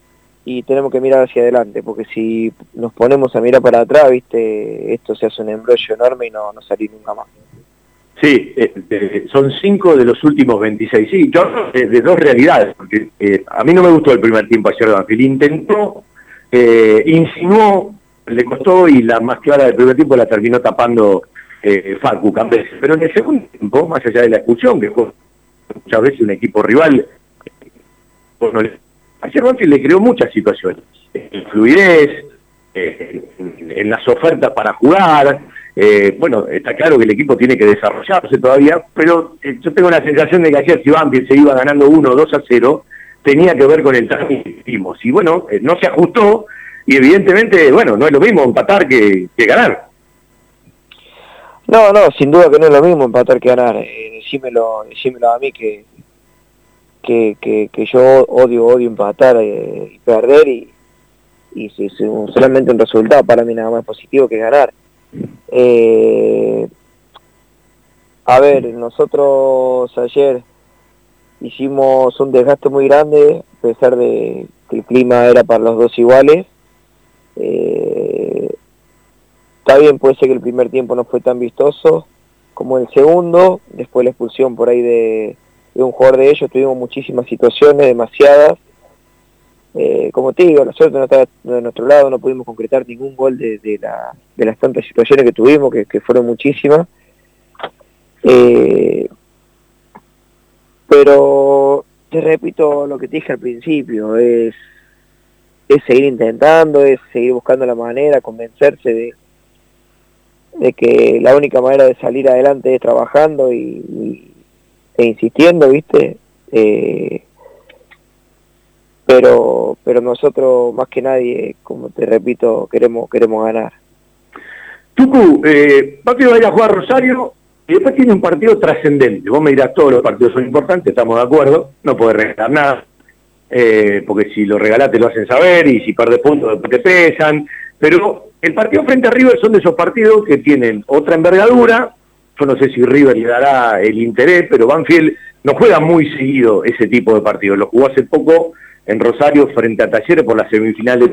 y tenemos que mirar hacia adelante, porque si nos ponemos a mirar para atrás, viste, esto se hace un embrollo enorme y no, no salir nunca más. Sí, eh, son cinco de los últimos 26. Sí, yo de dos realidades, porque eh, a mí no me gustó el primer tiempo ayer de Banfield. Intentó, eh, insinuó, le costó y la más clara del primer tiempo la terminó tapando eh, Facu Campes. Pero en el segundo tiempo, más allá de la expulsión, que fue muchas veces un equipo rival, bueno, ayer Banfield le creó muchas situaciones. En fluidez, en las ofertas para jugar, eh, bueno, está claro que el equipo tiene que desarrollarse todavía, pero eh, yo tengo la sensación de que ayer si se iba ganando 1 o 2 a 0, tenía que ver con el trámite Y bueno, eh, no se ajustó y evidentemente, bueno, no es lo mismo empatar que, ganar. No, no, sin duda que no es lo mismo empatar que ganar. Eh, decímelo, decímelo a mí que, que, que, yo odio, odio empatar y perder y, y si, solamente un resultado para mí nada más positivo que ganar eh, a ver, nosotros ayer hicimos un desgaste muy grande, a pesar de que el clima era para los dos iguales. Eh, está bien, puede ser que el primer tiempo no fue tan vistoso como el segundo, después la expulsión por ahí de, de un jugador de ellos, tuvimos muchísimas situaciones, demasiadas, eh, como te digo, la suerte no está de nuestro lado, no pudimos concretar ningún gol de, las tantas situaciones que tuvimos, que, fueron muchísimas. Eh, pero te repito lo que te dije al principio, es, es seguir intentando, es seguir buscando la manera, convencerse de, de que la única manera de salir adelante es trabajando y, e insistiendo, ¿viste? Eh, pero pero nosotros más que nadie, como te repito, queremos queremos ganar. Tucu, eh, va a ir a jugar Rosario y después tiene un partido trascendente. Vos me dirás, todos los partidos son importantes, estamos de acuerdo, no podés regalar nada, eh, porque si lo regalás te lo hacen saber y si perdés puntos después te pesan. Pero el partido frente a River son de esos partidos que tienen otra envergadura. Yo no sé si River le dará el interés, pero Banfield no juega muy seguido ese tipo de partidos. Lo jugó hace poco en Rosario frente a Talleres por las semifinales.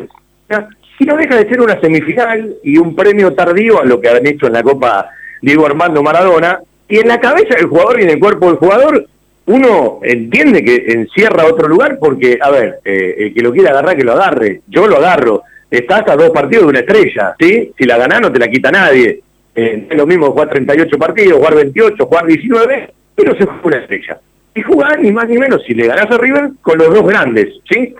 Y no deja de ser una semifinal y un premio tardío a lo que han hecho en la Copa Diego Armando Maradona. Y en la cabeza del jugador y en el cuerpo del jugador, uno entiende que encierra otro lugar porque, a ver, eh, el que lo quiera agarrar, que lo agarre. Yo lo agarro. Estás a dos partidos de una estrella, ¿sí? Si la ganás no te la quita nadie. Eh, es lo mismo jugar 38 partidos, jugar 28, jugar 19, pero se juega una estrella y jugar ni más ni menos, si le ganás a River, con los dos grandes, ¿sí?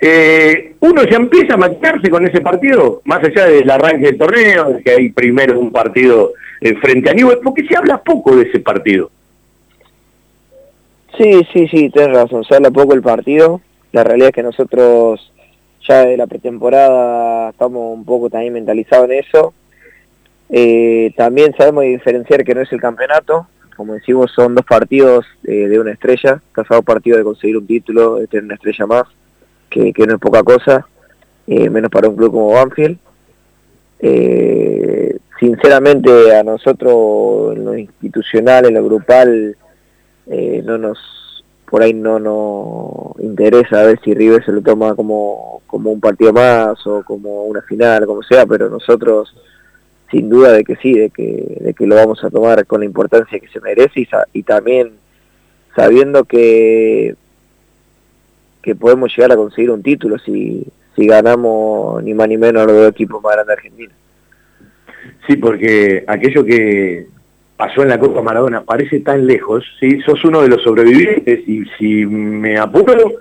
Eh, uno ya empieza a maquinarse con ese partido, más allá del arranque del torneo, que hay primero un partido eh, frente a Newell, porque se habla poco de ese partido. Sí, sí, sí, tienes razón, se habla poco el partido. La realidad es que nosotros ya de la pretemporada estamos un poco también mentalizados en eso. Eh, también sabemos diferenciar que no es el campeonato, como decimos, son dos partidos eh, de una estrella, dos partidos de conseguir un título, de tener una estrella más, que, no es poca cosa, eh, menos para un club como Banfield. Eh, sinceramente a nosotros en lo institucional, en lo grupal, no nos por ahí no nos interesa a ver si River se lo toma como, como un partido más o como una final, como sea, pero nosotros sin duda de que sí, de que, de que lo vamos a tomar con la importancia que se merece y, también sabiendo que, que podemos llegar a conseguir un título si, si ganamos ni más ni menos a los dos equipos más grandes de Argentina. Sí, porque aquello que pasó en la Copa Maradona parece tan lejos, ¿sí? sos uno de los sobrevivientes y si me apuro,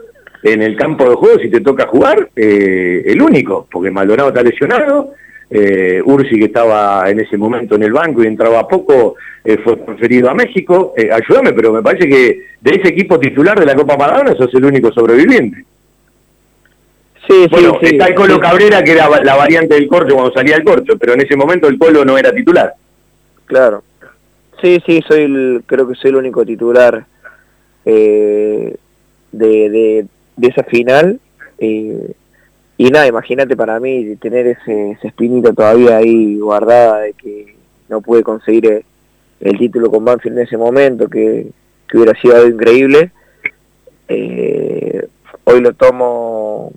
en el campo de juego, si te toca jugar, eh, el único, porque Maldonado está lesionado, eh, Ursi que estaba en ese momento en el banco y entraba poco, eh, fue transferido a México, eh, ayúdame, pero me parece que de ese equipo titular de la Copa Maradona sos el único sobreviviente. Sí, bueno, sí, está el Colo sí. Cabrera, que era la variante del corcho cuando salía el corcho, pero en ese momento el Colo no era titular. Claro. Sí, sí, soy el, creo que soy el único titular eh, de, de, de esa final. eh, y nada, imagínate para mí tener ese, ese espinito todavía ahí guardada de que no pude conseguir el, el título con Banfield en ese momento, que, que hubiera sido algo increíble. Eh, hoy lo tomo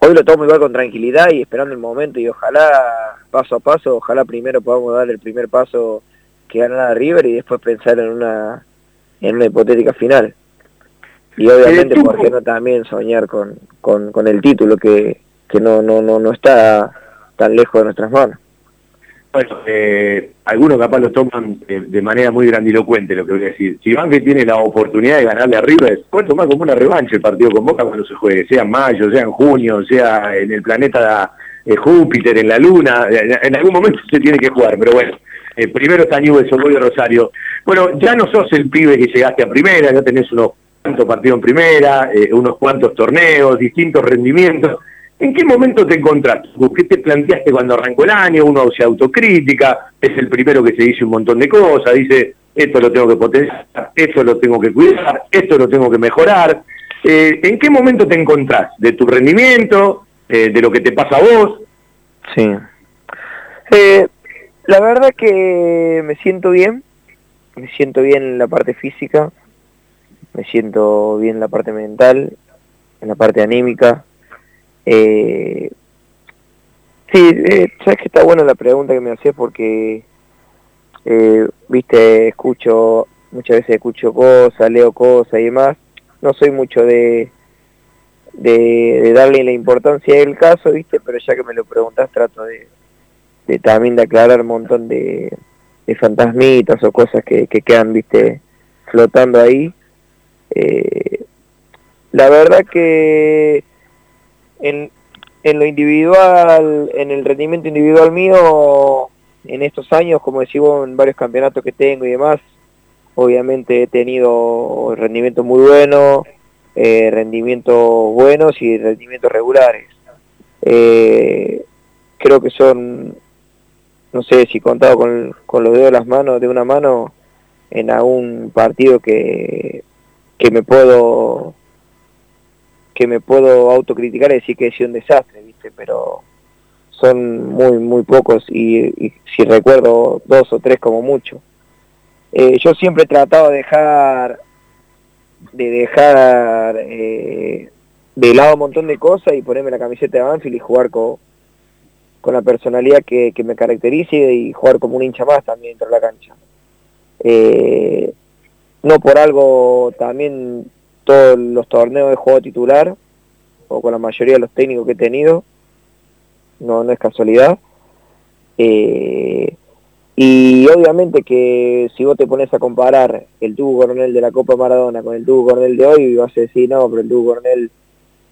hoy lo tomo igual con tranquilidad y esperando el momento y ojalá paso a paso, ojalá primero podamos dar el primer paso que ganar a River y después pensar en una en una hipotética final. Y obviamente, ¿por qué no también soñar con, con, con el título que, que no, no, no, no está tan lejos de nuestras manos? Bueno, eh, algunos capaz lo toman de, manera muy grandilocuente lo que voy a decir. Si Banfield tiene la oportunidad de ganarle a River, puede tomar como una revancha el partido con Boca cuando se juegue, sea en mayo, sea en junio, sea en el planeta eh, Júpiter, en la Luna, en, algún momento se tiene que jugar, pero bueno, eh, primero está Newell's, Boys, Rosario. Bueno, ya no sos el pibe que llegaste a primera, ya tenés unos cuantos partidos en primera, eh, unos cuantos torneos, distintos rendimientos. ¿En qué momento te encontraste? ¿Qué te planteaste cuando arrancó el año? Uno se autocrítica, es el primero que se dice un montón de cosas, dice, esto lo tengo que potenciar, esto lo tengo que cuidar, esto lo tengo que mejorar. Eh, ¿En qué momento te encontrás? ¿De tu rendimiento? Eh, ¿De lo que te pasa a vos? Sí. Eh, la verdad que me siento bien, me siento bien en la parte física, me siento bien en la parte mental, en la parte anímica. Eh, sí, eh, sabes que está buena la pregunta que me hacías porque, eh, viste, escucho, muchas veces escucho cosas, leo cosas y demás. No soy mucho de, de, darle la importancia del caso, viste, pero ya que me lo preguntas trato de, también de aclarar un montón de, fantasmitas o cosas que quedan, viste, flotando ahí. Eh, la verdad que en, en lo individual, en el rendimiento individual mío, en estos años, como decimos en varios campeonatos que tengo y demás, obviamente he tenido rendimientos muy buenos, eh, rendimientos buenos y rendimientos regulares. Eh, creo que son, no sé si contado con, con los dedos de las manos, de una mano, en algún partido que, que me puedo que me puedo autocriticar y decir que he sido un desastre, ¿viste? Pero son muy, muy pocos y, si recuerdo dos o tres como mucho. Eh, yo siempre he tratado de dejar de dejar eh, de lado un montón de cosas y ponerme la camiseta de Banfield y jugar con, con la personalidad que, que me caracterice y jugar como un hincha más también dentro de la cancha. Eh, no por algo también todos los torneos de juego titular o con la mayoría de los técnicos que he tenido no no es casualidad. Eh, y obviamente que si vos te pones a comparar el tubo coronel de la Copa Maradona con el tubo coronel de hoy vas a decir no pero el tubo coronel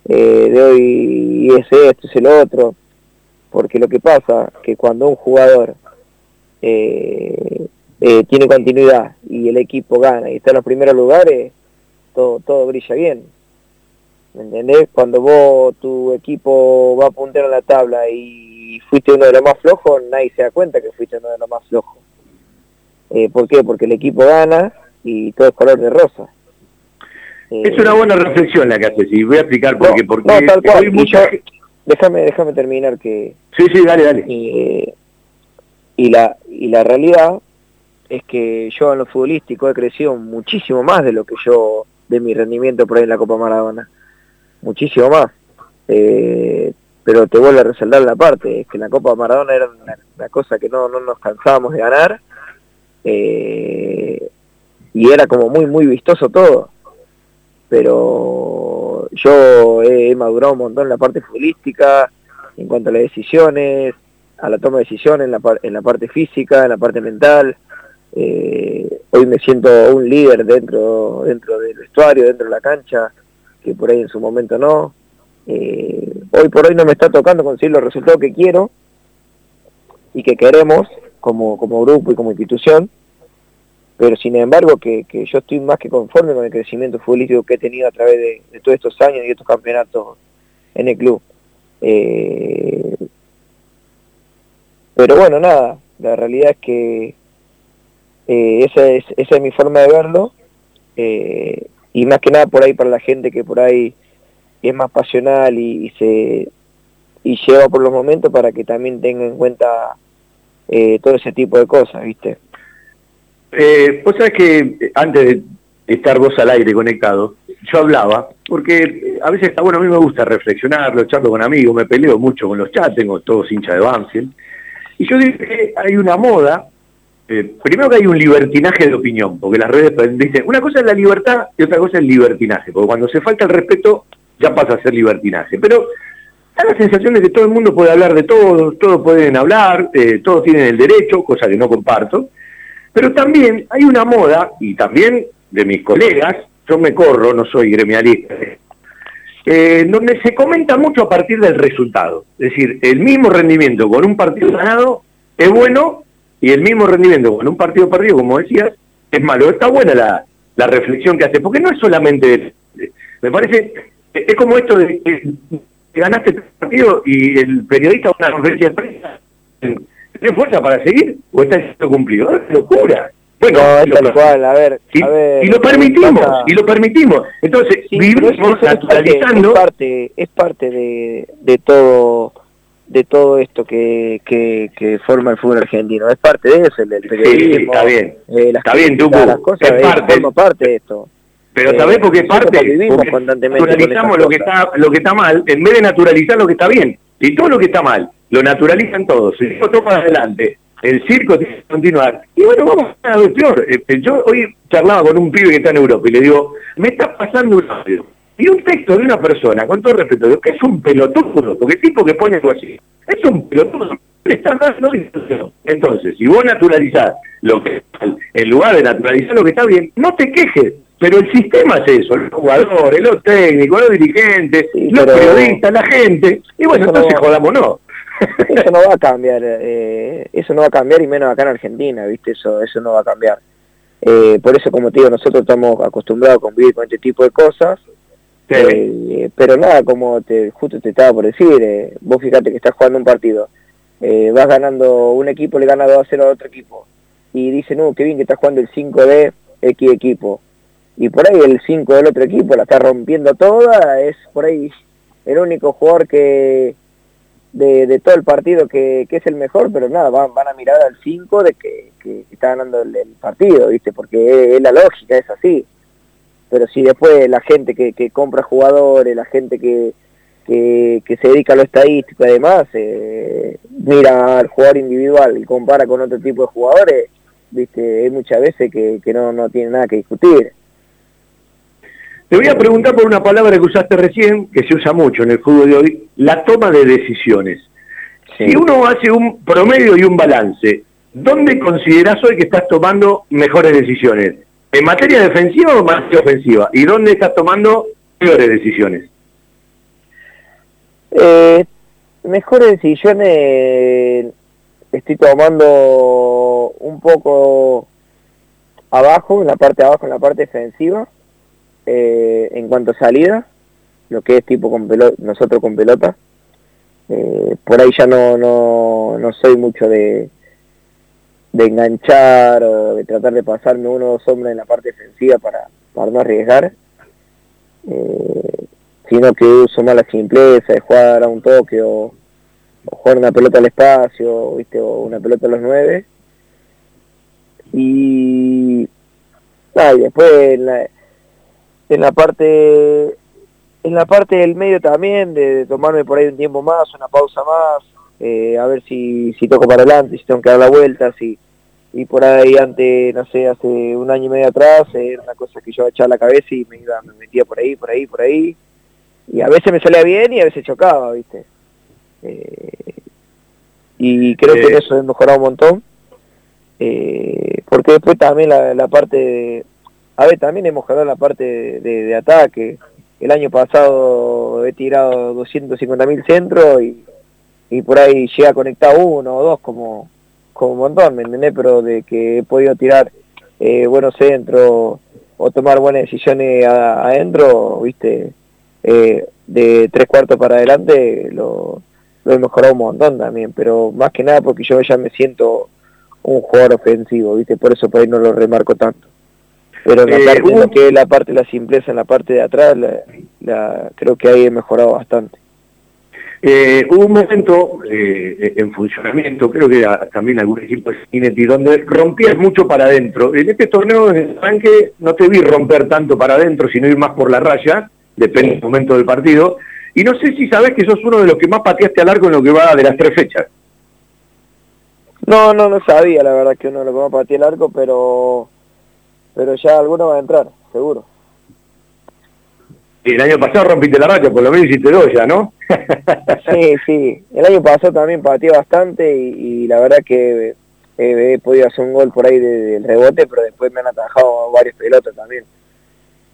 eh, de hoy es esto es el otro porque lo que pasa que cuando un jugador eh, eh, tiene continuidad y el equipo gana y está en los primeros lugares todo, todo brilla bien. ¿Me entendés? Cuando vos, tu equipo va a puntero en la tabla y fuiste uno de los más flojos, nadie se da cuenta que fuiste uno de los más flojos. Eh, ¿Por qué? Porque el equipo gana y todo es color de rosa. Eh, Es una buena reflexión la que haces y voy a explicar por qué. Porque no, tal cual. mucha yo- déjame, déjame terminar que... Sí, sí, dale, dale. Y, y, la, y la realidad es que yo en lo futbolístico he crecido muchísimo más de lo que yo, de mi rendimiento por ahí en la Copa Maradona. Muchísimo más. Eh, pero te vuelvo a resaltar la parte, es que en la Copa Maradona era una, cosa que no, no nos cansábamos de ganar. eh, y era como muy, muy vistoso todo. Pero yo he, he madurado un montón en la parte futbolística, en cuanto a las decisiones, a la toma de decisiones, en la, en la parte física, en la parte mental. Eh, hoy me siento un líder dentro, dentro del vestuario, dentro de la cancha. que por ahí en su momento no. Eh, hoy por hoy no me está tocando conseguir los resultados que quiero y que queremos como, como grupo y como institución, pero sin embargo que, yo estoy más que conforme con el crecimiento futbolístico que he tenido a través de, de todos estos años y estos campeonatos en el club. Eh, pero bueno, nada, la realidad es que eh, esa, es, esa es mi forma de verlo eh, y más que nada por ahí para la gente que por ahí es más pasional y, se y lleva por los momentos para que también tenga en cuenta eh, todo ese tipo de cosas, ¿viste? Eh, vos sabés que eh, antes de estar vos al aire conectado, yo hablaba, porque a veces está bueno, a mí me gusta reflexionarlo, charlo con amigos, me peleo mucho con los chats, tengo todos hinchas de Banfield, y yo dije hay una moda, eh, primero que hay un libertinaje de opinión, porque las redes dicen, una cosa es la libertad y otra cosa es el libertinaje, porque cuando se falta el respeto ya pasa a ser libertinaje, pero da la sensación de que todo el mundo puede hablar de todo, todos pueden hablar, eh, todos tienen el derecho, cosa que no comparto, pero también hay una moda, y también de mis colegas, yo me corro, no soy gremialista, eh, donde se comenta mucho a partir del resultado. Es decir, el mismo rendimiento con un partido ganado es bueno y el mismo rendimiento con un partido perdido, como decías, es malo. Está buena la, la reflexión que hace, porque no es solamente... Me parece, es como esto de que ganaste el partido y el periodista a una conferencia de prensa ¿Tiene fuerza para seguir o está siendo cumplido? Es locura. Bueno, No, es lo- tal cual, a ver, y, a ver, y lo permitimos, pasa- y lo permitimos. Entonces, Sí, vivimos es naturalizando. Es parte, es parte de, de todo de todo esto que, que, que forma el fútbol argentino. Es parte de eso, el del periodismo. está bien. eh, las Está bien, Tucu, las cosas, es eh, parte. forma parte de esto. Pero Eh, ¿sabés por qué parte? vivimos Porque constantemente con naturalizamos lo que, está, lo que está mal, en vez de naturalizar lo que está bien. Y todo lo que está mal, lo naturalizan todos. El circo adelante, el circo tiene que continuar. Y bueno, vamos a ver peor. Eh, Yo hoy charlaba con un pibe que está en Europa y le digo, me está pasando un audio. Y un texto de una persona, con todo respeto, digo, que es un pelotudo, porque el tipo que pone algo así, es un pelotudo. Entonces, si vos naturalizás lo que en lugar de naturalizar lo que está bien, no te quejes. Pero el sistema es eso, los jugadores, los técnicos, los dirigentes, los pero- periodistas, la gente. Y bueno, Eso no- entonces jodámonos. eso no va a cambiar, eh, eso no va a cambiar y menos acá en Argentina, ¿viste? Eso eso no va a cambiar. Eh, por eso, como te digo, nosotros estamos acostumbrados a convivir con este tipo de cosas. Eh, pero nada, como te justo te estaba por decir, eh, vos fíjate que estás jugando un partido, eh, vas ganando un equipo, le gana 2 a 0 a otro equipo, y dicen, no, qué bien que estás jugando el 5 de X equipo. Y por ahí el 5 del otro equipo la está rompiendo toda, es por ahí el único jugador que de, todo el partido que, es el mejor, pero nada, van, van a mirar al 5 de que, está ganando el, partido, ¿viste? Porque es la lógica, es así. Pero si después la gente que, que compra jugadores, la gente que, que, que se dedica a lo estadístico y demás, eh, mira al jugador individual y compara con otro tipo de jugadores, ¿viste? Hay muchas veces que, que no, no tiene nada que discutir. Te voy a preguntar por una palabra que usaste recién, que se usa mucho en el fútbol de hoy, la toma de decisiones. Si uno hace un promedio y un balance, ¿dónde considerás hoy que estás tomando mejores decisiones? ¿En materia defensiva o en materia ofensiva? ¿Y dónde estás tomando peores decisiones? Eh, mejores decisiones estoy tomando un poco abajo, en la parte de abajo, en la parte defensiva, eh, en cuanto a salida, lo que es tipo con pelota, nosotros con pelota. Eh, por ahí ya no, no, no soy mucho de, de enganchar o de tratar de pasarme uno o dos hombres en la parte defensiva para, para no arriesgar. Eh, sino que uso más la simpleza de jugar a un toque o, o jugar una pelota al espacio, ¿viste? o una pelota a los nueve. Y, y después en la, en la parte en la parte del medio también, de tomarme por ahí un tiempo más, una pausa más, eh, a ver si, si toco para adelante, si tengo que dar la vuelta, si, y por ahí antes, no sé, hace un año y medio atrás, eh, era una cosa que yo echaba la cabeza y me iba, me metía por ahí, por ahí, por ahí, y a veces me salía bien y a veces chocaba, ¿viste? Eh, y creo que en eso he mejorado un montón, eh, porque después también la, la parte, de, a ver, también he mejorado la parte de, de- de ataque, el año pasado he tirado 250 mil centros y, y por ahí llega a conectar uno o dos como, como un montón, ¿me entendés? Pero de que he podido tirar eh, buenos centros o tomar buenas decisiones adentro, viste, eh, de tres cuartos para adelante lo, lo he mejorado un montón también, pero más que nada porque yo ya me siento un jugador ofensivo, viste, por eso por ahí no lo remarco tanto. Pero en la, Eh, parte, en hubo- lo que es la parte de la simpleza, en la parte de atrás, la, la- creo que ahí he mejorado bastante. Eh, hubo un momento eh, en funcionamiento, creo que también algún equipo de Cinetti, donde rompías mucho para adentro. En este torneo desde el arranque no te vi romper tanto para adentro, sino ir más por la raya, depende del momento del partido. Y no sé si sabes que sos uno de los que más pateaste al arco en lo que va de las tres fechas. No, no, no sabía la verdad que uno lo a patear el arco, pero pero ya alguno va a entrar, seguro. Y el año pasado rompiste la raya, por lo menos hiciste dos ya, ¿no? Sí, sí. El año pasado también pateé bastante y, la verdad que eh, he podido hacer un gol por ahí de- del rebote, pero después me han atajado varios pelotas también.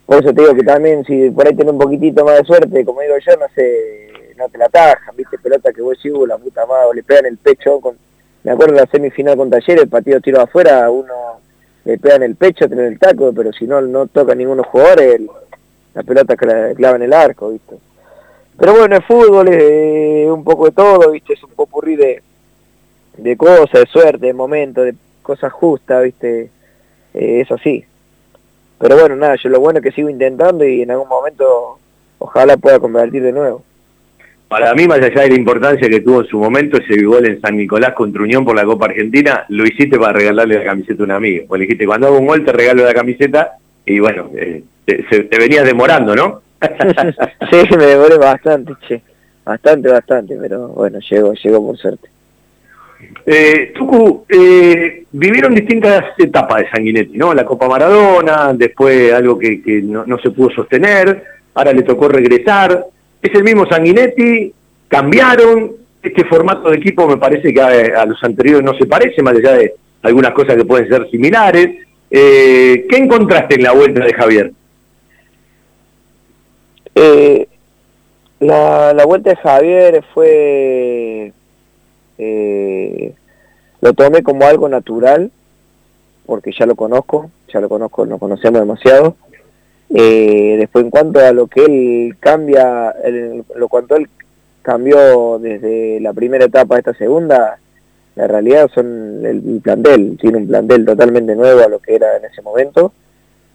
Por eso te digo que también si por ahí tenés un poquitito más de suerte, como digo yo, no sé, no te la atajan, viste, pelota que vos decís, "Uh, la puta madre, le pegan el pecho. Me acuerdo de la semifinal con Talleres, el partido tiro afuera, uno le pega en el pecho, tiene el taco, pero si no, no toca ninguno jugadores, el- la pelota cla- clava en el arco, viste. Pero bueno, el fútbol es eh, un poco de todo, ¿viste? Es un popurrí de, de cosas, de suerte, de momentos, de cosas justas, ¿viste? Eh, es así. Pero bueno, nada, yo lo bueno es que sigo intentando y en algún momento ojalá pueda convertir de nuevo. Para mí, más allá de la importancia que tuvo en su momento ese gol en San Nicolás contra Unión por la Copa Argentina, lo hiciste para regalarle la camiseta a un amigo. Pues le dijiste, cuando hago un gol te regalo la camiseta y bueno, eh, te, se- te venías demorando, ¿no? sí, me demoré bastante, che. Bastante, bastante, pero bueno, llegó, llegó por suerte. Eh, Tucu, eh, vivieron distintas etapas de Sanguinetti, ¿no? La Copa Maradona, después algo que, que no, no se pudo sostener, ahora le tocó regresar. Es el mismo Sanguinetti, cambiaron. Este formato de equipo me parece que a, a los anteriores no se parece, más allá de algunas cosas que pueden ser similares. Eh, ¿Qué encontraste en la vuelta de Javier? Eh, la, vuelta de Javier fue... eh, lo tomé como algo natural, porque ya lo conozco, ya lo conozco, nos conocemos demasiado. Después en cuanto a lo que él cambia, el- lo cuanto él cambió desde la primera etapa a esta segunda, la realidad son el, el plantel, tiene un plantel totalmente nuevo a lo que era en ese momento.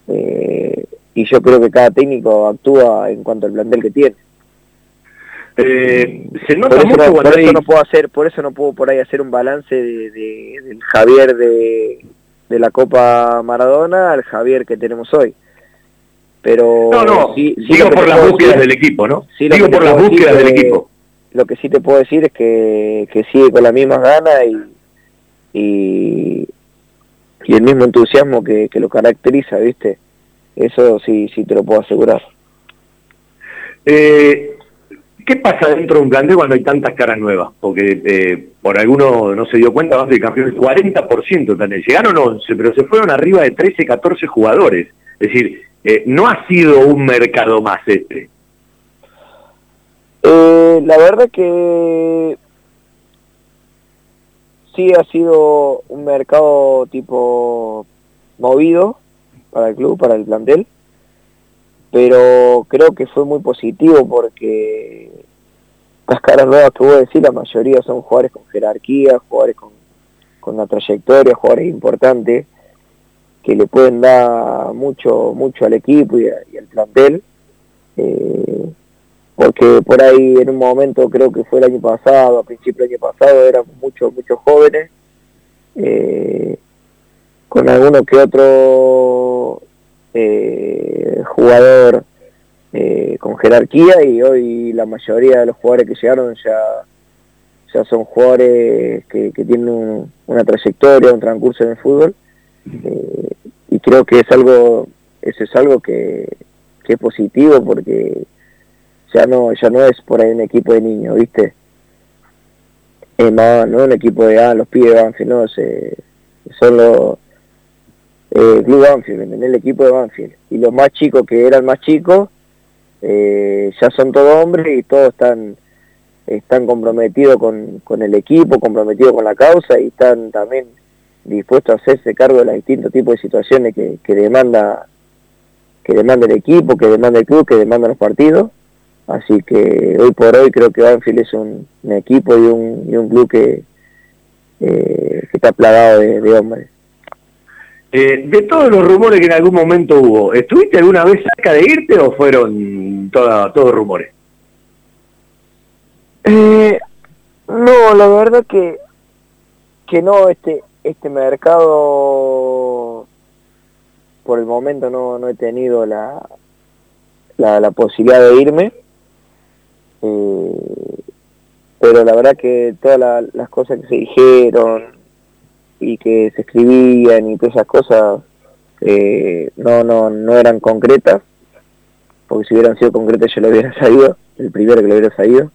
Eh, y yo creo que cada técnico actúa en cuanto al plantel que tiene. Eh, se Por eso, mucho no, eso no puedo hacer, por eso no puedo por ahí hacer un balance de, de- del Javier de, de la Copa Maradona al Javier que tenemos hoy. Pero No, no, sí- sí digo por las búsquedas decir- del equipo, ¿no? sí, digo por las búsquedas del equipo. Lo que sí te puedo decir es que, que sigue con las mismas ganas y, y, el mismo entusiasmo que, que lo caracteriza, ¿viste? Eso sí, sí te lo puedo asegurar. Eh, ¿Qué pasa dentro de un plantel cuando hay tantas caras nuevas? Porque eh, por alguno no se dio cuenta, más del campeón, el 40% también. Llegaron 11, pero se fueron arriba de 13, 14 jugadores. Es decir, eh, no ha sido un mercado más este. Eh, la verdad que sí ha sido un mercado tipo movido para el club, para el plantel, pero creo que fue muy positivo porque las caras nuevas que voy a decir, la mayoría son jugadores con jerarquía, jugadores con, con una trayectoria, jugadores importantes que le pueden dar mucho mucho al equipo y, al plantel. Eh, porque por ahí en un momento, creo que fue el año pasado, a principio del año pasado, éramos muchos, muchos jóvenes, eh, con alguno que otro eh, jugador eh, con jerarquía y hoy la mayoría de los jugadores que llegaron ya, ya son jugadores que, que tienen un- una trayectoria, un transcurso en el fútbol y creo que es algo, eso es algo que, que es positivo porque ya no ya no es por ahí un equipo de niños, ¿viste? Es más, no un equipo de, ah, los pibes de Banfield, no, se, son los eh, Club Banfield, ¿me entendés? El equipo de Banfield. Y los más chicos que eran más chicos, eh, ya son todos hombres y todos están están comprometidos con, con el equipo, comprometidos con la causa y están también dispuestos a hacerse cargo de los distintos tipos de situaciones que, que demanda que demanda el equipo, que demanda el club, que demanda los partidos. Así que hoy por hoy creo que Banfield es un, equipo y un, y un club que, eh, que está plagado de, hombres. Eh, de todos los rumores que en algún momento hubo, ¿estuviste alguna vez cerca de irte o fueron todos rumores? Eh, no, la verdad que que no, este este mercado por el momento no, no he tenido la, la, posibilidad de irme. Eh, pero la verdad que todas las cosas que se dijeron y que se escribían y todas esas cosas eh, no, no, no eran concretas, porque si hubieran sido concretas yo lo hubiera sabido, el primero que lo hubiera sabido,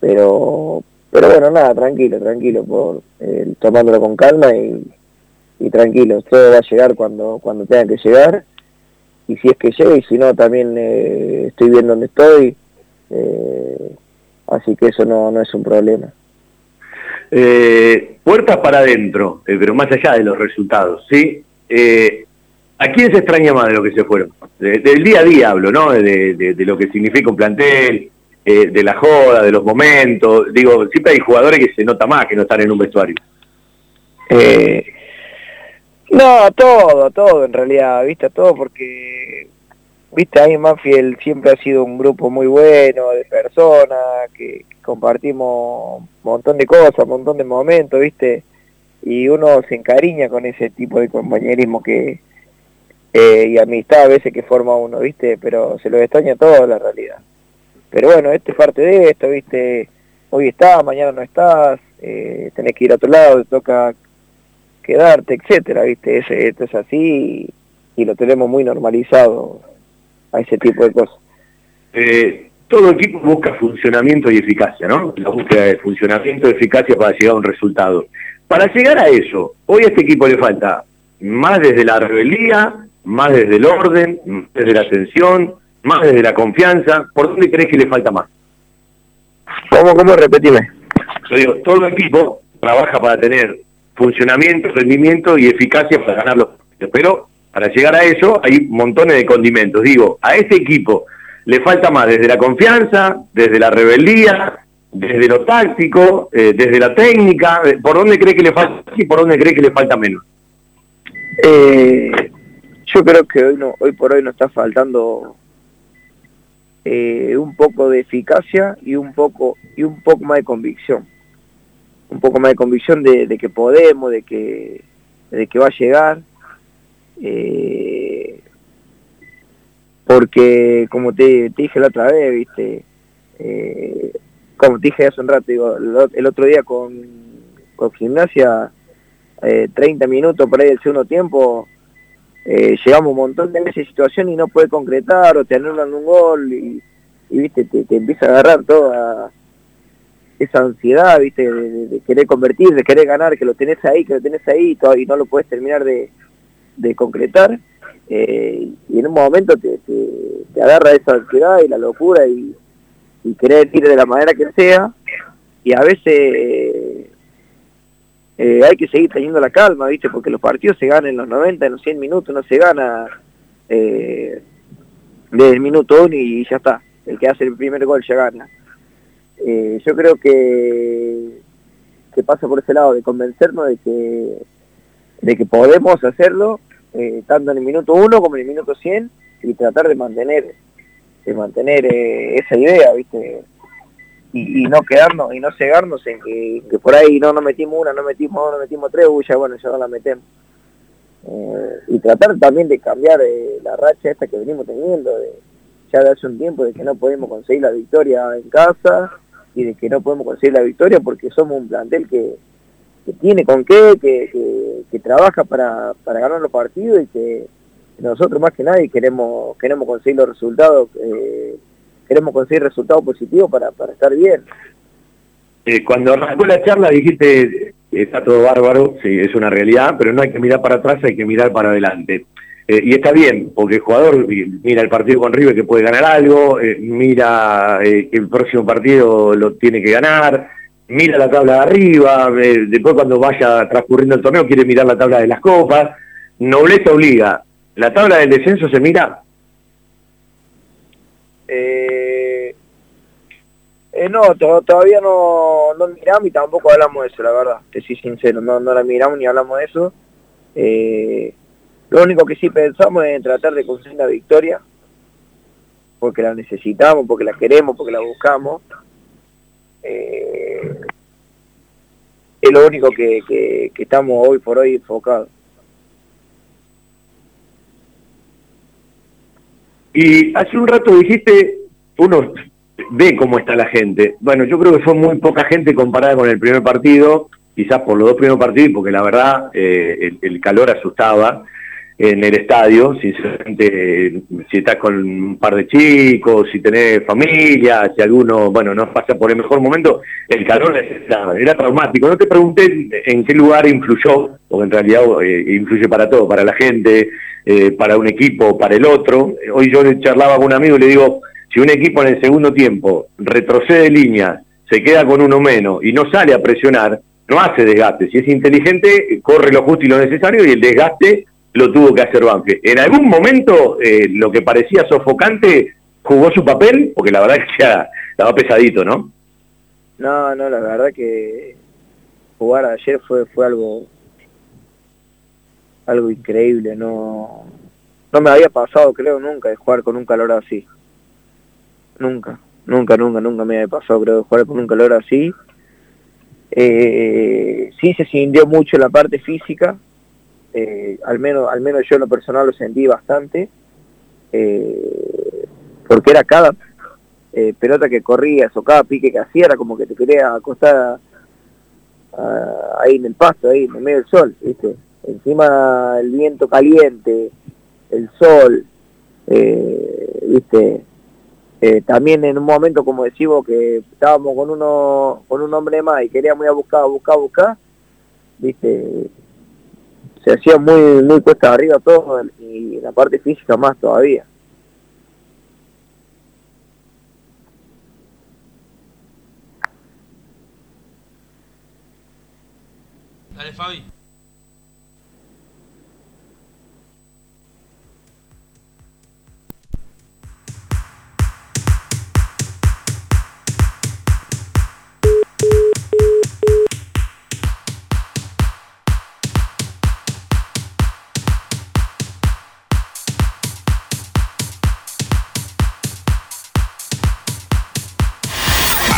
pero pero bueno, nada, tranquilo, tranquilo, por eh, tomándolo con calma y, tranquilo, todo va a llegar cuando, cuando tenga que llegar, y si es que llega, y si no, también eh, estoy bien donde estoy, así que eso no, no es un problema. Eh, puertas para adentro, pero más allá de los resultados, ¿sí? ¿A quién se extraña más de lo que se fueron? del día a día hablo, ¿no? De, de, lo que significa un plantel, de la joda, de los momentos. Digo, siempre hay jugadores que se nota más que no están en un vestuario. Eh, no, todo, todo en realidad, viste, todo porque, viste, ahí Manfield siempre ha sido un grupo muy bueno de personas, que compartimos un montón de cosas, un montón de momentos, viste, y uno se encariña con ese tipo de compañerismo que eh, y amistad a veces que forma uno, viste, pero se lo extraña todo la realidad. Pero bueno, este es parte de esto, viste, hoy estás, mañana no estás, eh, tenés que ir a otro lado, te toca quedarte, etcétera, ¿viste? Ese, esto es así y, lo tenemos muy normalizado a ese tipo de cosas. Eh, todo equipo busca funcionamiento y eficacia, ¿no? La búsqueda de funcionamiento y eficacia para llegar a un resultado. Para llegar a eso, hoy a este equipo le falta más desde la rebeldía, más desde el orden, más desde la atención, más desde la confianza. ¿Por dónde crees que le falta más? ¿Cómo, cómo? Repetime. Yo digo, todo el equipo trabaja para tener funcionamiento, rendimiento y eficacia para ganar los partidos. Pero para llegar a eso hay montones de condimentos. Digo, a ese equipo le falta más desde la confianza, desde la rebeldía, desde lo táctico, eh, desde la técnica. Eh, ¿Por dónde cree que le falta y por dónde cree que le falta menos? Eh, yo creo que hoy, por hoy nos está faltando un poco de eficacia y un poco y un poco más de convicción un poco más de convicción de, que podemos, de que va a llegar. Eh, porque, como te, dije la otra vez, viste, eh, como te dije hace un rato, el otro día con, con gimnasia, 30 eh, minutos por ahí del segundo tiempo, llegamos un montón de veces situación y no puede concretar o te anulan un gol y, viste, te, te, empieza a agarrar toda esa ansiedad, viste, de, querer convertir, de querer ganar, que lo tenés ahí, que lo tenés ahí y, no lo puedes terminar de, concretar. Eh, y en un momento te, te, agarra esa ansiedad y la locura y, querer ir de la manera que sea. Y a veces eh, hay que seguir teniendo la calma, viste, porque los partidos se ganan en los 90, en los 100 minutos, no se gana eh, desde el minuto uno y ya está. El que hace el primer gol ya gana. Eh, yo creo que, que pasa por ese lado de convencernos de que, de que podemos hacerlo, eh, tanto en el minuto 1 como en el minuto 100, y tratar de mantener de mantener eh, esa idea, ¿viste? Y, no quedarnos y no cegarnos en que, por ahí no nos metimos una, no metimos dos, no metimos tres, uy, ya bueno, ya no la metemos. y tratar también de cambiar la racha esta que venimos teniendo, ya de hace un tiempo, de que no podemos conseguir la victoria en casa, y de que no podemos conseguir la victoria porque somos un plantel que, tiene con qué, que, que, trabaja para, para, ganar los partidos y que nosotros más que nadie queremos queremos conseguir los resultados, eh, queremos conseguir resultados positivos para, para estar bien. Eh, cuando arrancó la charla dijiste, está todo bárbaro, sí, es una realidad, pero no hay que mirar para atrás, hay que mirar para adelante. Eh, y está bien, porque el jugador mira el partido con River que puede ganar algo, mira que el próximo partido lo tiene que ganar, mira la tabla de arriba, después cuando vaya transcurriendo el torneo quiere mirar la tabla de las copas. Nobleza obliga. ¿La tabla del descenso se mira? Eh, eh, no, todavía no, no miramos y tampoco hablamos de eso, la verdad, te soy sincero, no, no la miramos ni hablamos de eso. Eh, lo único que sí pensamos es en tratar de conseguir la victoria, porque la necesitamos, porque la queremos, porque la buscamos. Eh, es lo único que, estamos hoy por hoy enfocados. Y hace un rato dijiste, uno ve cómo está la gente. Bueno, yo creo que fue muy poca gente comparada con el primer partido, quizás por los dos primeros partidos, porque la verdad eh, el, calor asustaba en el estadio, sinceramente, si estás con un par de chicos, si tenés familia, si alguno, bueno, no pasa por el mejor momento, el calor era, traumático. No te pregunté en qué lugar influyó, porque en realidad eh, influye para todo, para la gente, eh, para un equipo, para el otro. Hoy yo le charlaba con un amigo y le digo, si un equipo en el segundo tiempo retrocede línea, se queda con uno menos y no sale a presionar, no hace desgaste. Si es inteligente, corre lo justo y lo necesario y el desgaste lo tuvo que hacer Banfield. En algún momento, eh, lo que parecía sofocante jugó su papel, porque la verdad que ya estaba pesadito, ¿no? No, no, la verdad que jugar ayer fue, fue algo algo increíble, no, no me había pasado creo nunca de jugar con un calor así. Nunca, nunca, nunca, nunca me había pasado creo de jugar con un calor así. Eh, sí se sintió mucho la parte física, eh, al menos al menos yo en lo personal lo sentí bastante, eh, porque era cada eh, pelota que corrías o cada pique que hacía era como que te quería acostar ahí en el pasto, ahí en medio del sol, ¿viste? encima el viento caliente, el sol, viste, también en un momento como decimos que estábamos con uno con un hombre más y queríamos ir a buscar, buscar, buscar, viste, se hacía muy muy cuesta arriba todo y la parte física más todavía. Dale Fabi.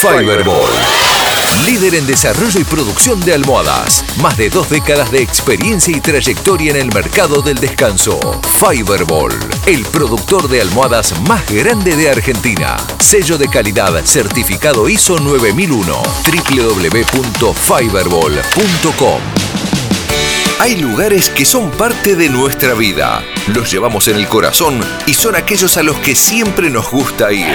Fiberball. Líder en desarrollo y producción de almohadas. Más de dos décadas de experiencia y trayectoria en el mercado del descanso. Fiberball, el productor de almohadas más grande de Argentina. Sello de calidad certificado ISO 9001. www.fiberball.com hay lugares que son parte de nuestra vida. Los llevamos en el corazón y son aquellos a los que siempre nos gusta ir.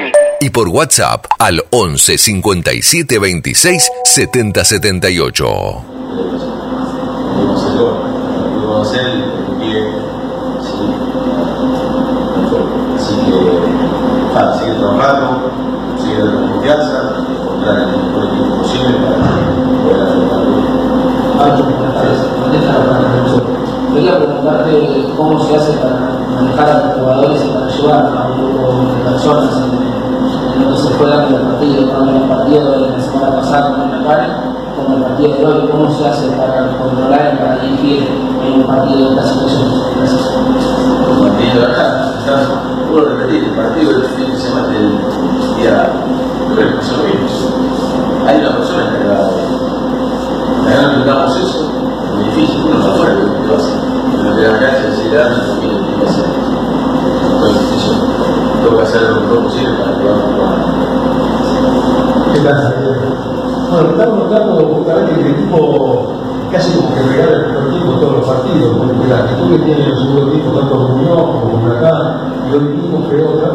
y por WhatsApp al 11 57 26 70 78. Lo hacer el pie, sí. Así que, nada, sigue confianza, el equipo posible para cómo se hace para manejar a los jugadores y para a un grupo de personas en, en lo que se fue dando el partido, tanto en el partido de la semana pasada con el Karen, como el partido de hoy, cómo se hace para controlar y para dirigir en un partido de esta situación. Gracias. El partido de acá, a repetir, el partido del fin de semana del día, creo que pasó lo. Hay una persona encargada de Acá eso, es muy difícil, uno lo que lo hace. Pero que da, no tiene. No. Tengo que hacer lo mejor posible para que vamos a jugar. ¿Qué tal? Bueno, estamos notando justamente que el equipo casi como que regala el primer tiempo todos los partidos, porque la actitud que tiene el segundo equipo, tanto Muñoz como Huracán, y hoy mismo que otra,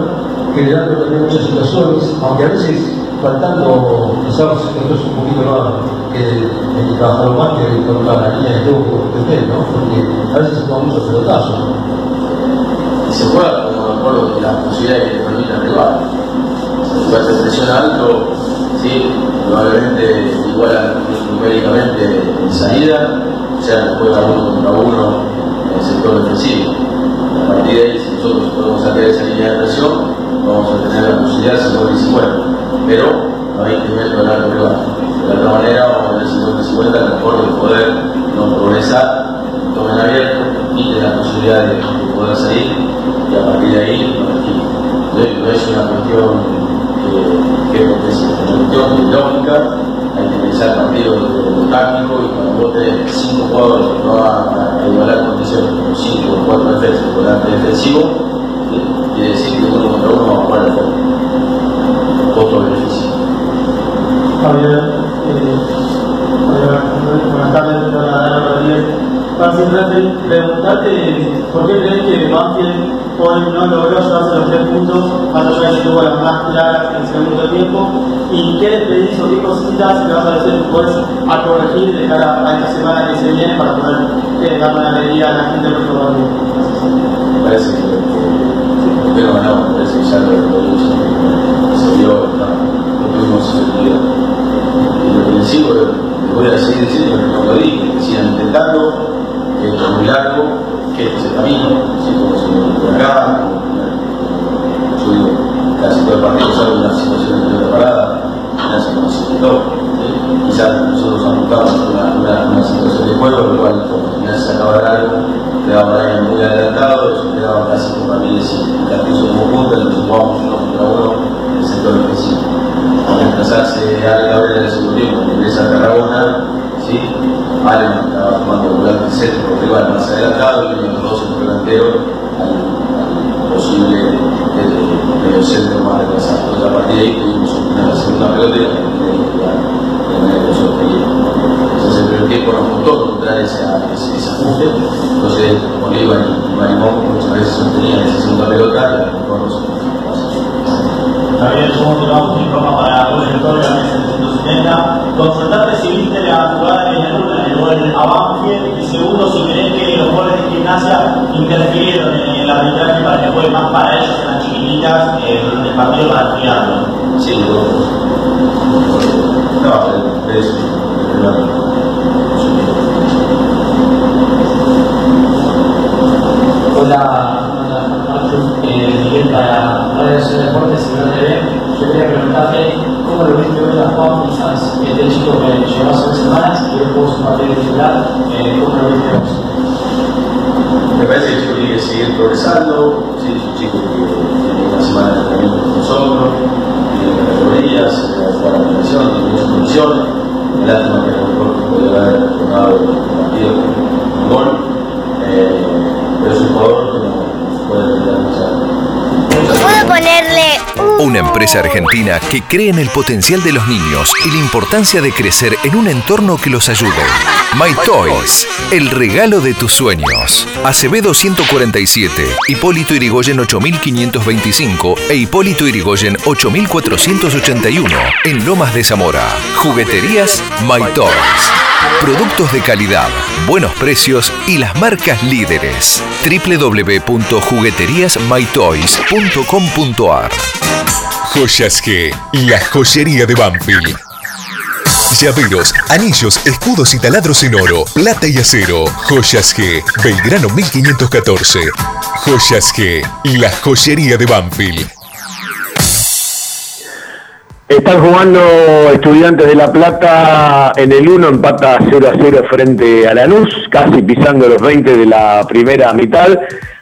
generando también muchas situaciones, aunque a veces faltando, quizás es un poquito más que el que trabajó más que contra la línea de juego por usted, ¿no? Porque a veces se juega mucho pelotazo. Y se juega acuerdo con las posibilidades que le permite el presión alto, sí, probablemente igual numéricamente en salida, o sea, juega uno contra uno en el sector defensivo. A partir de ahí, si nosotros podemos sacar esa línea de presión, vamos a tener la posibilidad de 50 y 50. Pero no hay que ver el arco rival. De otra manera, vamos a tener 50 y 50, el mejor de poder no progresar, tomen abierto, quiten la posibilidad de poder salir y a partir de ahí, no, es una cuestión que, que es una cuestión lógica, hay que pensar el partido táctico y cuando vos tenés cinco jugadores que no van a igualar condiciones como cinco o cuatro defensas defensivo, ¿sí? quiere decir que uno contra uno va a jugar de forma. Costo-beneficio. Javier, eh. Simplemente preguntarte por qué crees que Banfield hoy no logró llevarse los tres puntos, más allá de que tuvo las más claras en el segundo tiempo, y qué le o qué cositas le vas a decir después a corregir de cara a esta semana que se viene para poder eh, darle una alegría a la gente próximo partido. Me parece que, ganamos, me parece que ya lo, dicho, se vio, no, no tuvimos que les sigo, les voy a seguir diciendo que no lo dije, que sigan intentando, esto muy largo, que este es el camino, ¿sí? como se lo acá, yo casi todo el partido sale una situación de pelota parada, nace como se quitó, quizás nosotros ajustamos una, una, una situación de juego, lo cual se acaba de algo, quedaba ahí muy adelantado, eso quedaba casi con Ramírez y Castillo como punta, nos jugamos uno contra uno en el sector defensivo. Al desplazarse Ale Gabriel en el segundo tiempo, ingresa a Tarragona, ¿sí? Ale estaba tomando volante centro, rival más adelantado, y los centro delantero al, al posible medio centro más retrasado. Entonces a partir de ahí pudimos obtener la segunda pelota y la de manera que nosotros queríamos. Entonces el primer tiempo nos costó encontrar ese, ese, ese ajuste. Entonces Bolívar y Marimón muchas veces sostenían esa segunda pelota y a lo mejor nosotros También somos que vamos en forma para gol de Torre, también 770. Consultarte si viste la jugada de Peñarol, el gol a Banfield, y segundo, si crees que los goles de gimnasia interfirieron en el arbitraje para que juegue más para ellos en las chiquititas eh, durante el partido para cuidarlo. Sí, no, es Hola, eh, Miguel para Radio de Deportes y TV. Yo quería preguntarte cómo lo viste hoy a Juan quizás este chico que llegó hace dos semanas y hoy jugó su partido titular, eh, ¿cómo lo viste vos? Me parece que el chico tiene que seguir progresando, sí, es un chico que tiene una semana de entrenamiento con nosotros, y de categorías, va a jugar la televisión, tiene muchas condiciones. Me lástima que no puede haber jugado el partido con un gol, eh, pero es un jugador que ¿Puedo ponerle Una empresa argentina que cree en el potencial de los niños y la importancia de crecer en un entorno que los ayude. My Toys, el regalo de tus sueños. Acevedo 147, Hipólito Irigoyen 8525 e Hipólito Irigoyen 8481 en Lomas de Zamora. Jugueterías My Toys. Productos de calidad, buenos precios y las marcas líderes. www.jugueteriasmytoys.com.ar Joyas G, la joyería de Banfield. Llaveros, anillos, escudos y taladros en oro, plata y acero. Joyas G, Belgrano 1514. Joyas G, la joyería de Banfield. Están jugando Estudiantes de La Plata en el 1, empata 0 a 0 frente a Lanús, casi pisando los 20 de la primera mitad.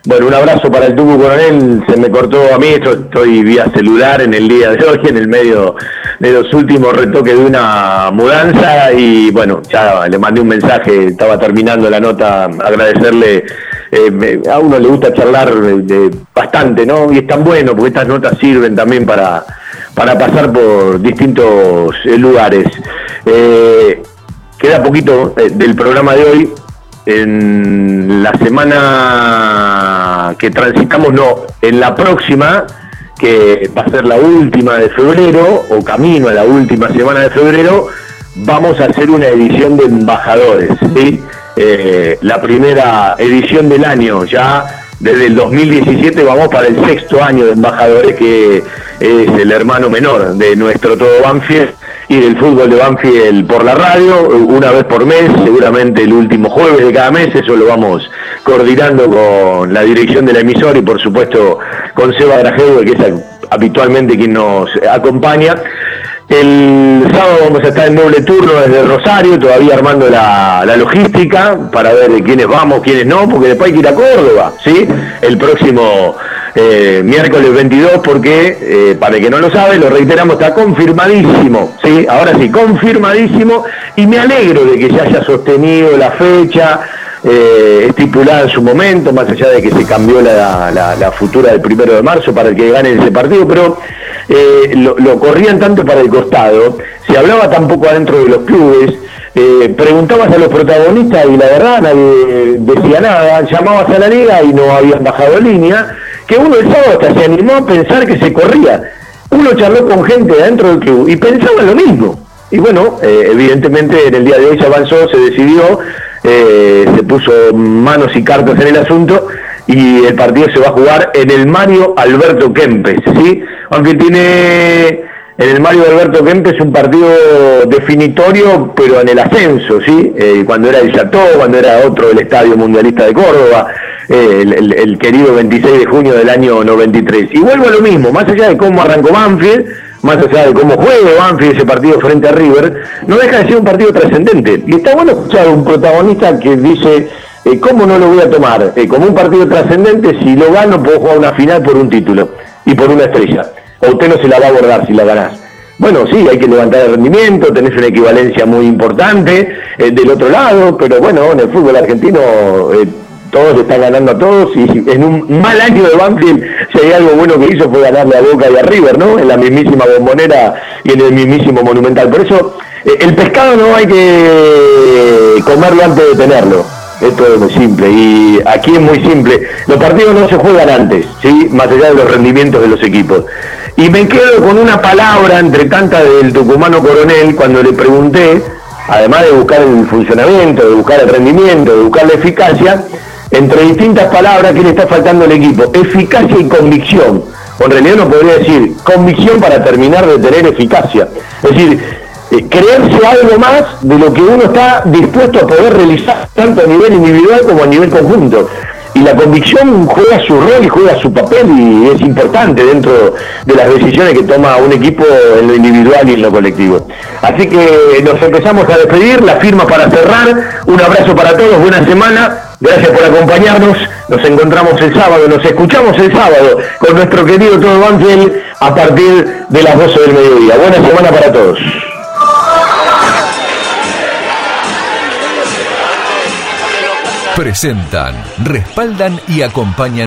Bueno, un abrazo para el Tucu Coronel, se me cortó a mí, estoy vía celular en el día de hoy, en el medio de los últimos retoques de una mudanza y bueno, ya le mandé un mensaje, estaba terminando la nota, agradecerle, eh, a uno le gusta charlar bastante, ¿no? Y es tan bueno porque estas notas sirven también para para pasar por distintos eh, lugares. Eh, queda poquito del programa de hoy. En la semana que transitamos, no, en la próxima, que va a ser la última de febrero, o camino a la última semana de febrero, vamos a hacer una edición de embajadores, ¿sí? la primera edición del año, ya desde el 2017 vamos para el sexto año de embajadores, que es el hermano menor de nuestro todo Banfield y del fútbol de Banfield por la radio, una vez por mes, seguramente el último jueves de cada mes, eso lo vamos coordinando con la dirección de la emisora y por supuesto con Seba Grajevo, que es habitualmente quien nos acompaña. El sábado vamos a estar en doble turno desde Rosario, todavía armando la, logística para ver quiénes vamos, quiénes no, porque después hay que ir a Córdoba, ¿sí? El próximo eh, miércoles 22, porque, eh, para el que no lo sabe, lo reiteramos, está confirmadísimo, ¿sí? Ahora sí, confirmadísimo, y me alegro de que se haya sostenido la fecha, eh, estipulada en su momento, más allá de que se cambió la, futura del primero de marzo para el que gane ese partido, pero eh, lo, corrían tanto para el costado, se hablaba tampoco adentro de los clubes, eh, preguntabas a los protagonistas y la verdad nadie decía nada, llamabas a la liga y no habían bajado línea, que uno el sábado hasta se animó a pensar que se corría. Uno charló con gente adentro del club y pensaba lo mismo. Y bueno, evidentemente en el día de hoy se avanzó, se decidió, eh, se puso manos y cartas en el asunto y el partido se va a jugar en el Mario Alberto Kempes, ¿sí? Aunque tiene en el Mario Alberto Kempes un partido definitorio, pero en el ascenso, ¿sí? Eh, cuando era el Chateau, cuando era otro el Estadio Mundialista de Córdoba, eh, el, el, querido 26 de junio del año 93. Y vuelvo a lo mismo, más allá de cómo arrancó Banfield, más allá de cómo juegue Banfield ese partido frente a River, no deja de ser un partido trascendente. Y está bueno escuchar un protagonista que dice, eh, ¿cómo no lo voy a tomar? Eh, como un partido trascendente, si lo gano puedo jugar una final por un título y por una estrella. O usted no se la va a abordar si la ganás. Bueno, sí, hay que levantar el rendimiento, tenés una equivalencia muy importante eh, del otro lado, pero bueno, en el fútbol argentino todos están ganando a todos y en un mal año de Banfield, si hay algo bueno que hizo fue ganarle a Boca y a River, ¿no? En la mismísima bombonera y en el mismísimo monumental. Por eso, eh, el pescado no hay que comerlo antes de tenerlo. Esto es muy simple y aquí es muy simple. Los partidos no se juegan antes, ¿sí? más allá de los rendimientos de los equipos. Y me quedo con una palabra entre tantas del tucumano coronel cuando le pregunté, además de buscar el funcionamiento, de buscar el rendimiento, de buscar la eficacia, entre distintas palabras, ¿qué le está faltando al equipo? Eficacia y convicción. O en realidad uno podría decir convicción para terminar de tener eficacia. Es decir, eh, creerse algo más de lo que uno está dispuesto a poder realizar, tanto a nivel individual como a nivel conjunto. Y la convicción juega su rol y juega su papel y es importante dentro de las decisiones que toma un equipo en lo individual y en lo colectivo. Así que nos empezamos a despedir, la firma para cerrar, un abrazo para todos, buena semana Gracias por acompañarnos. Nos encontramos el sábado, nos escuchamos el sábado con nuestro querido Todo Banfield a partir de las 12 del mediodía. Buena semana para todos. Presentan, respaldan y acompañan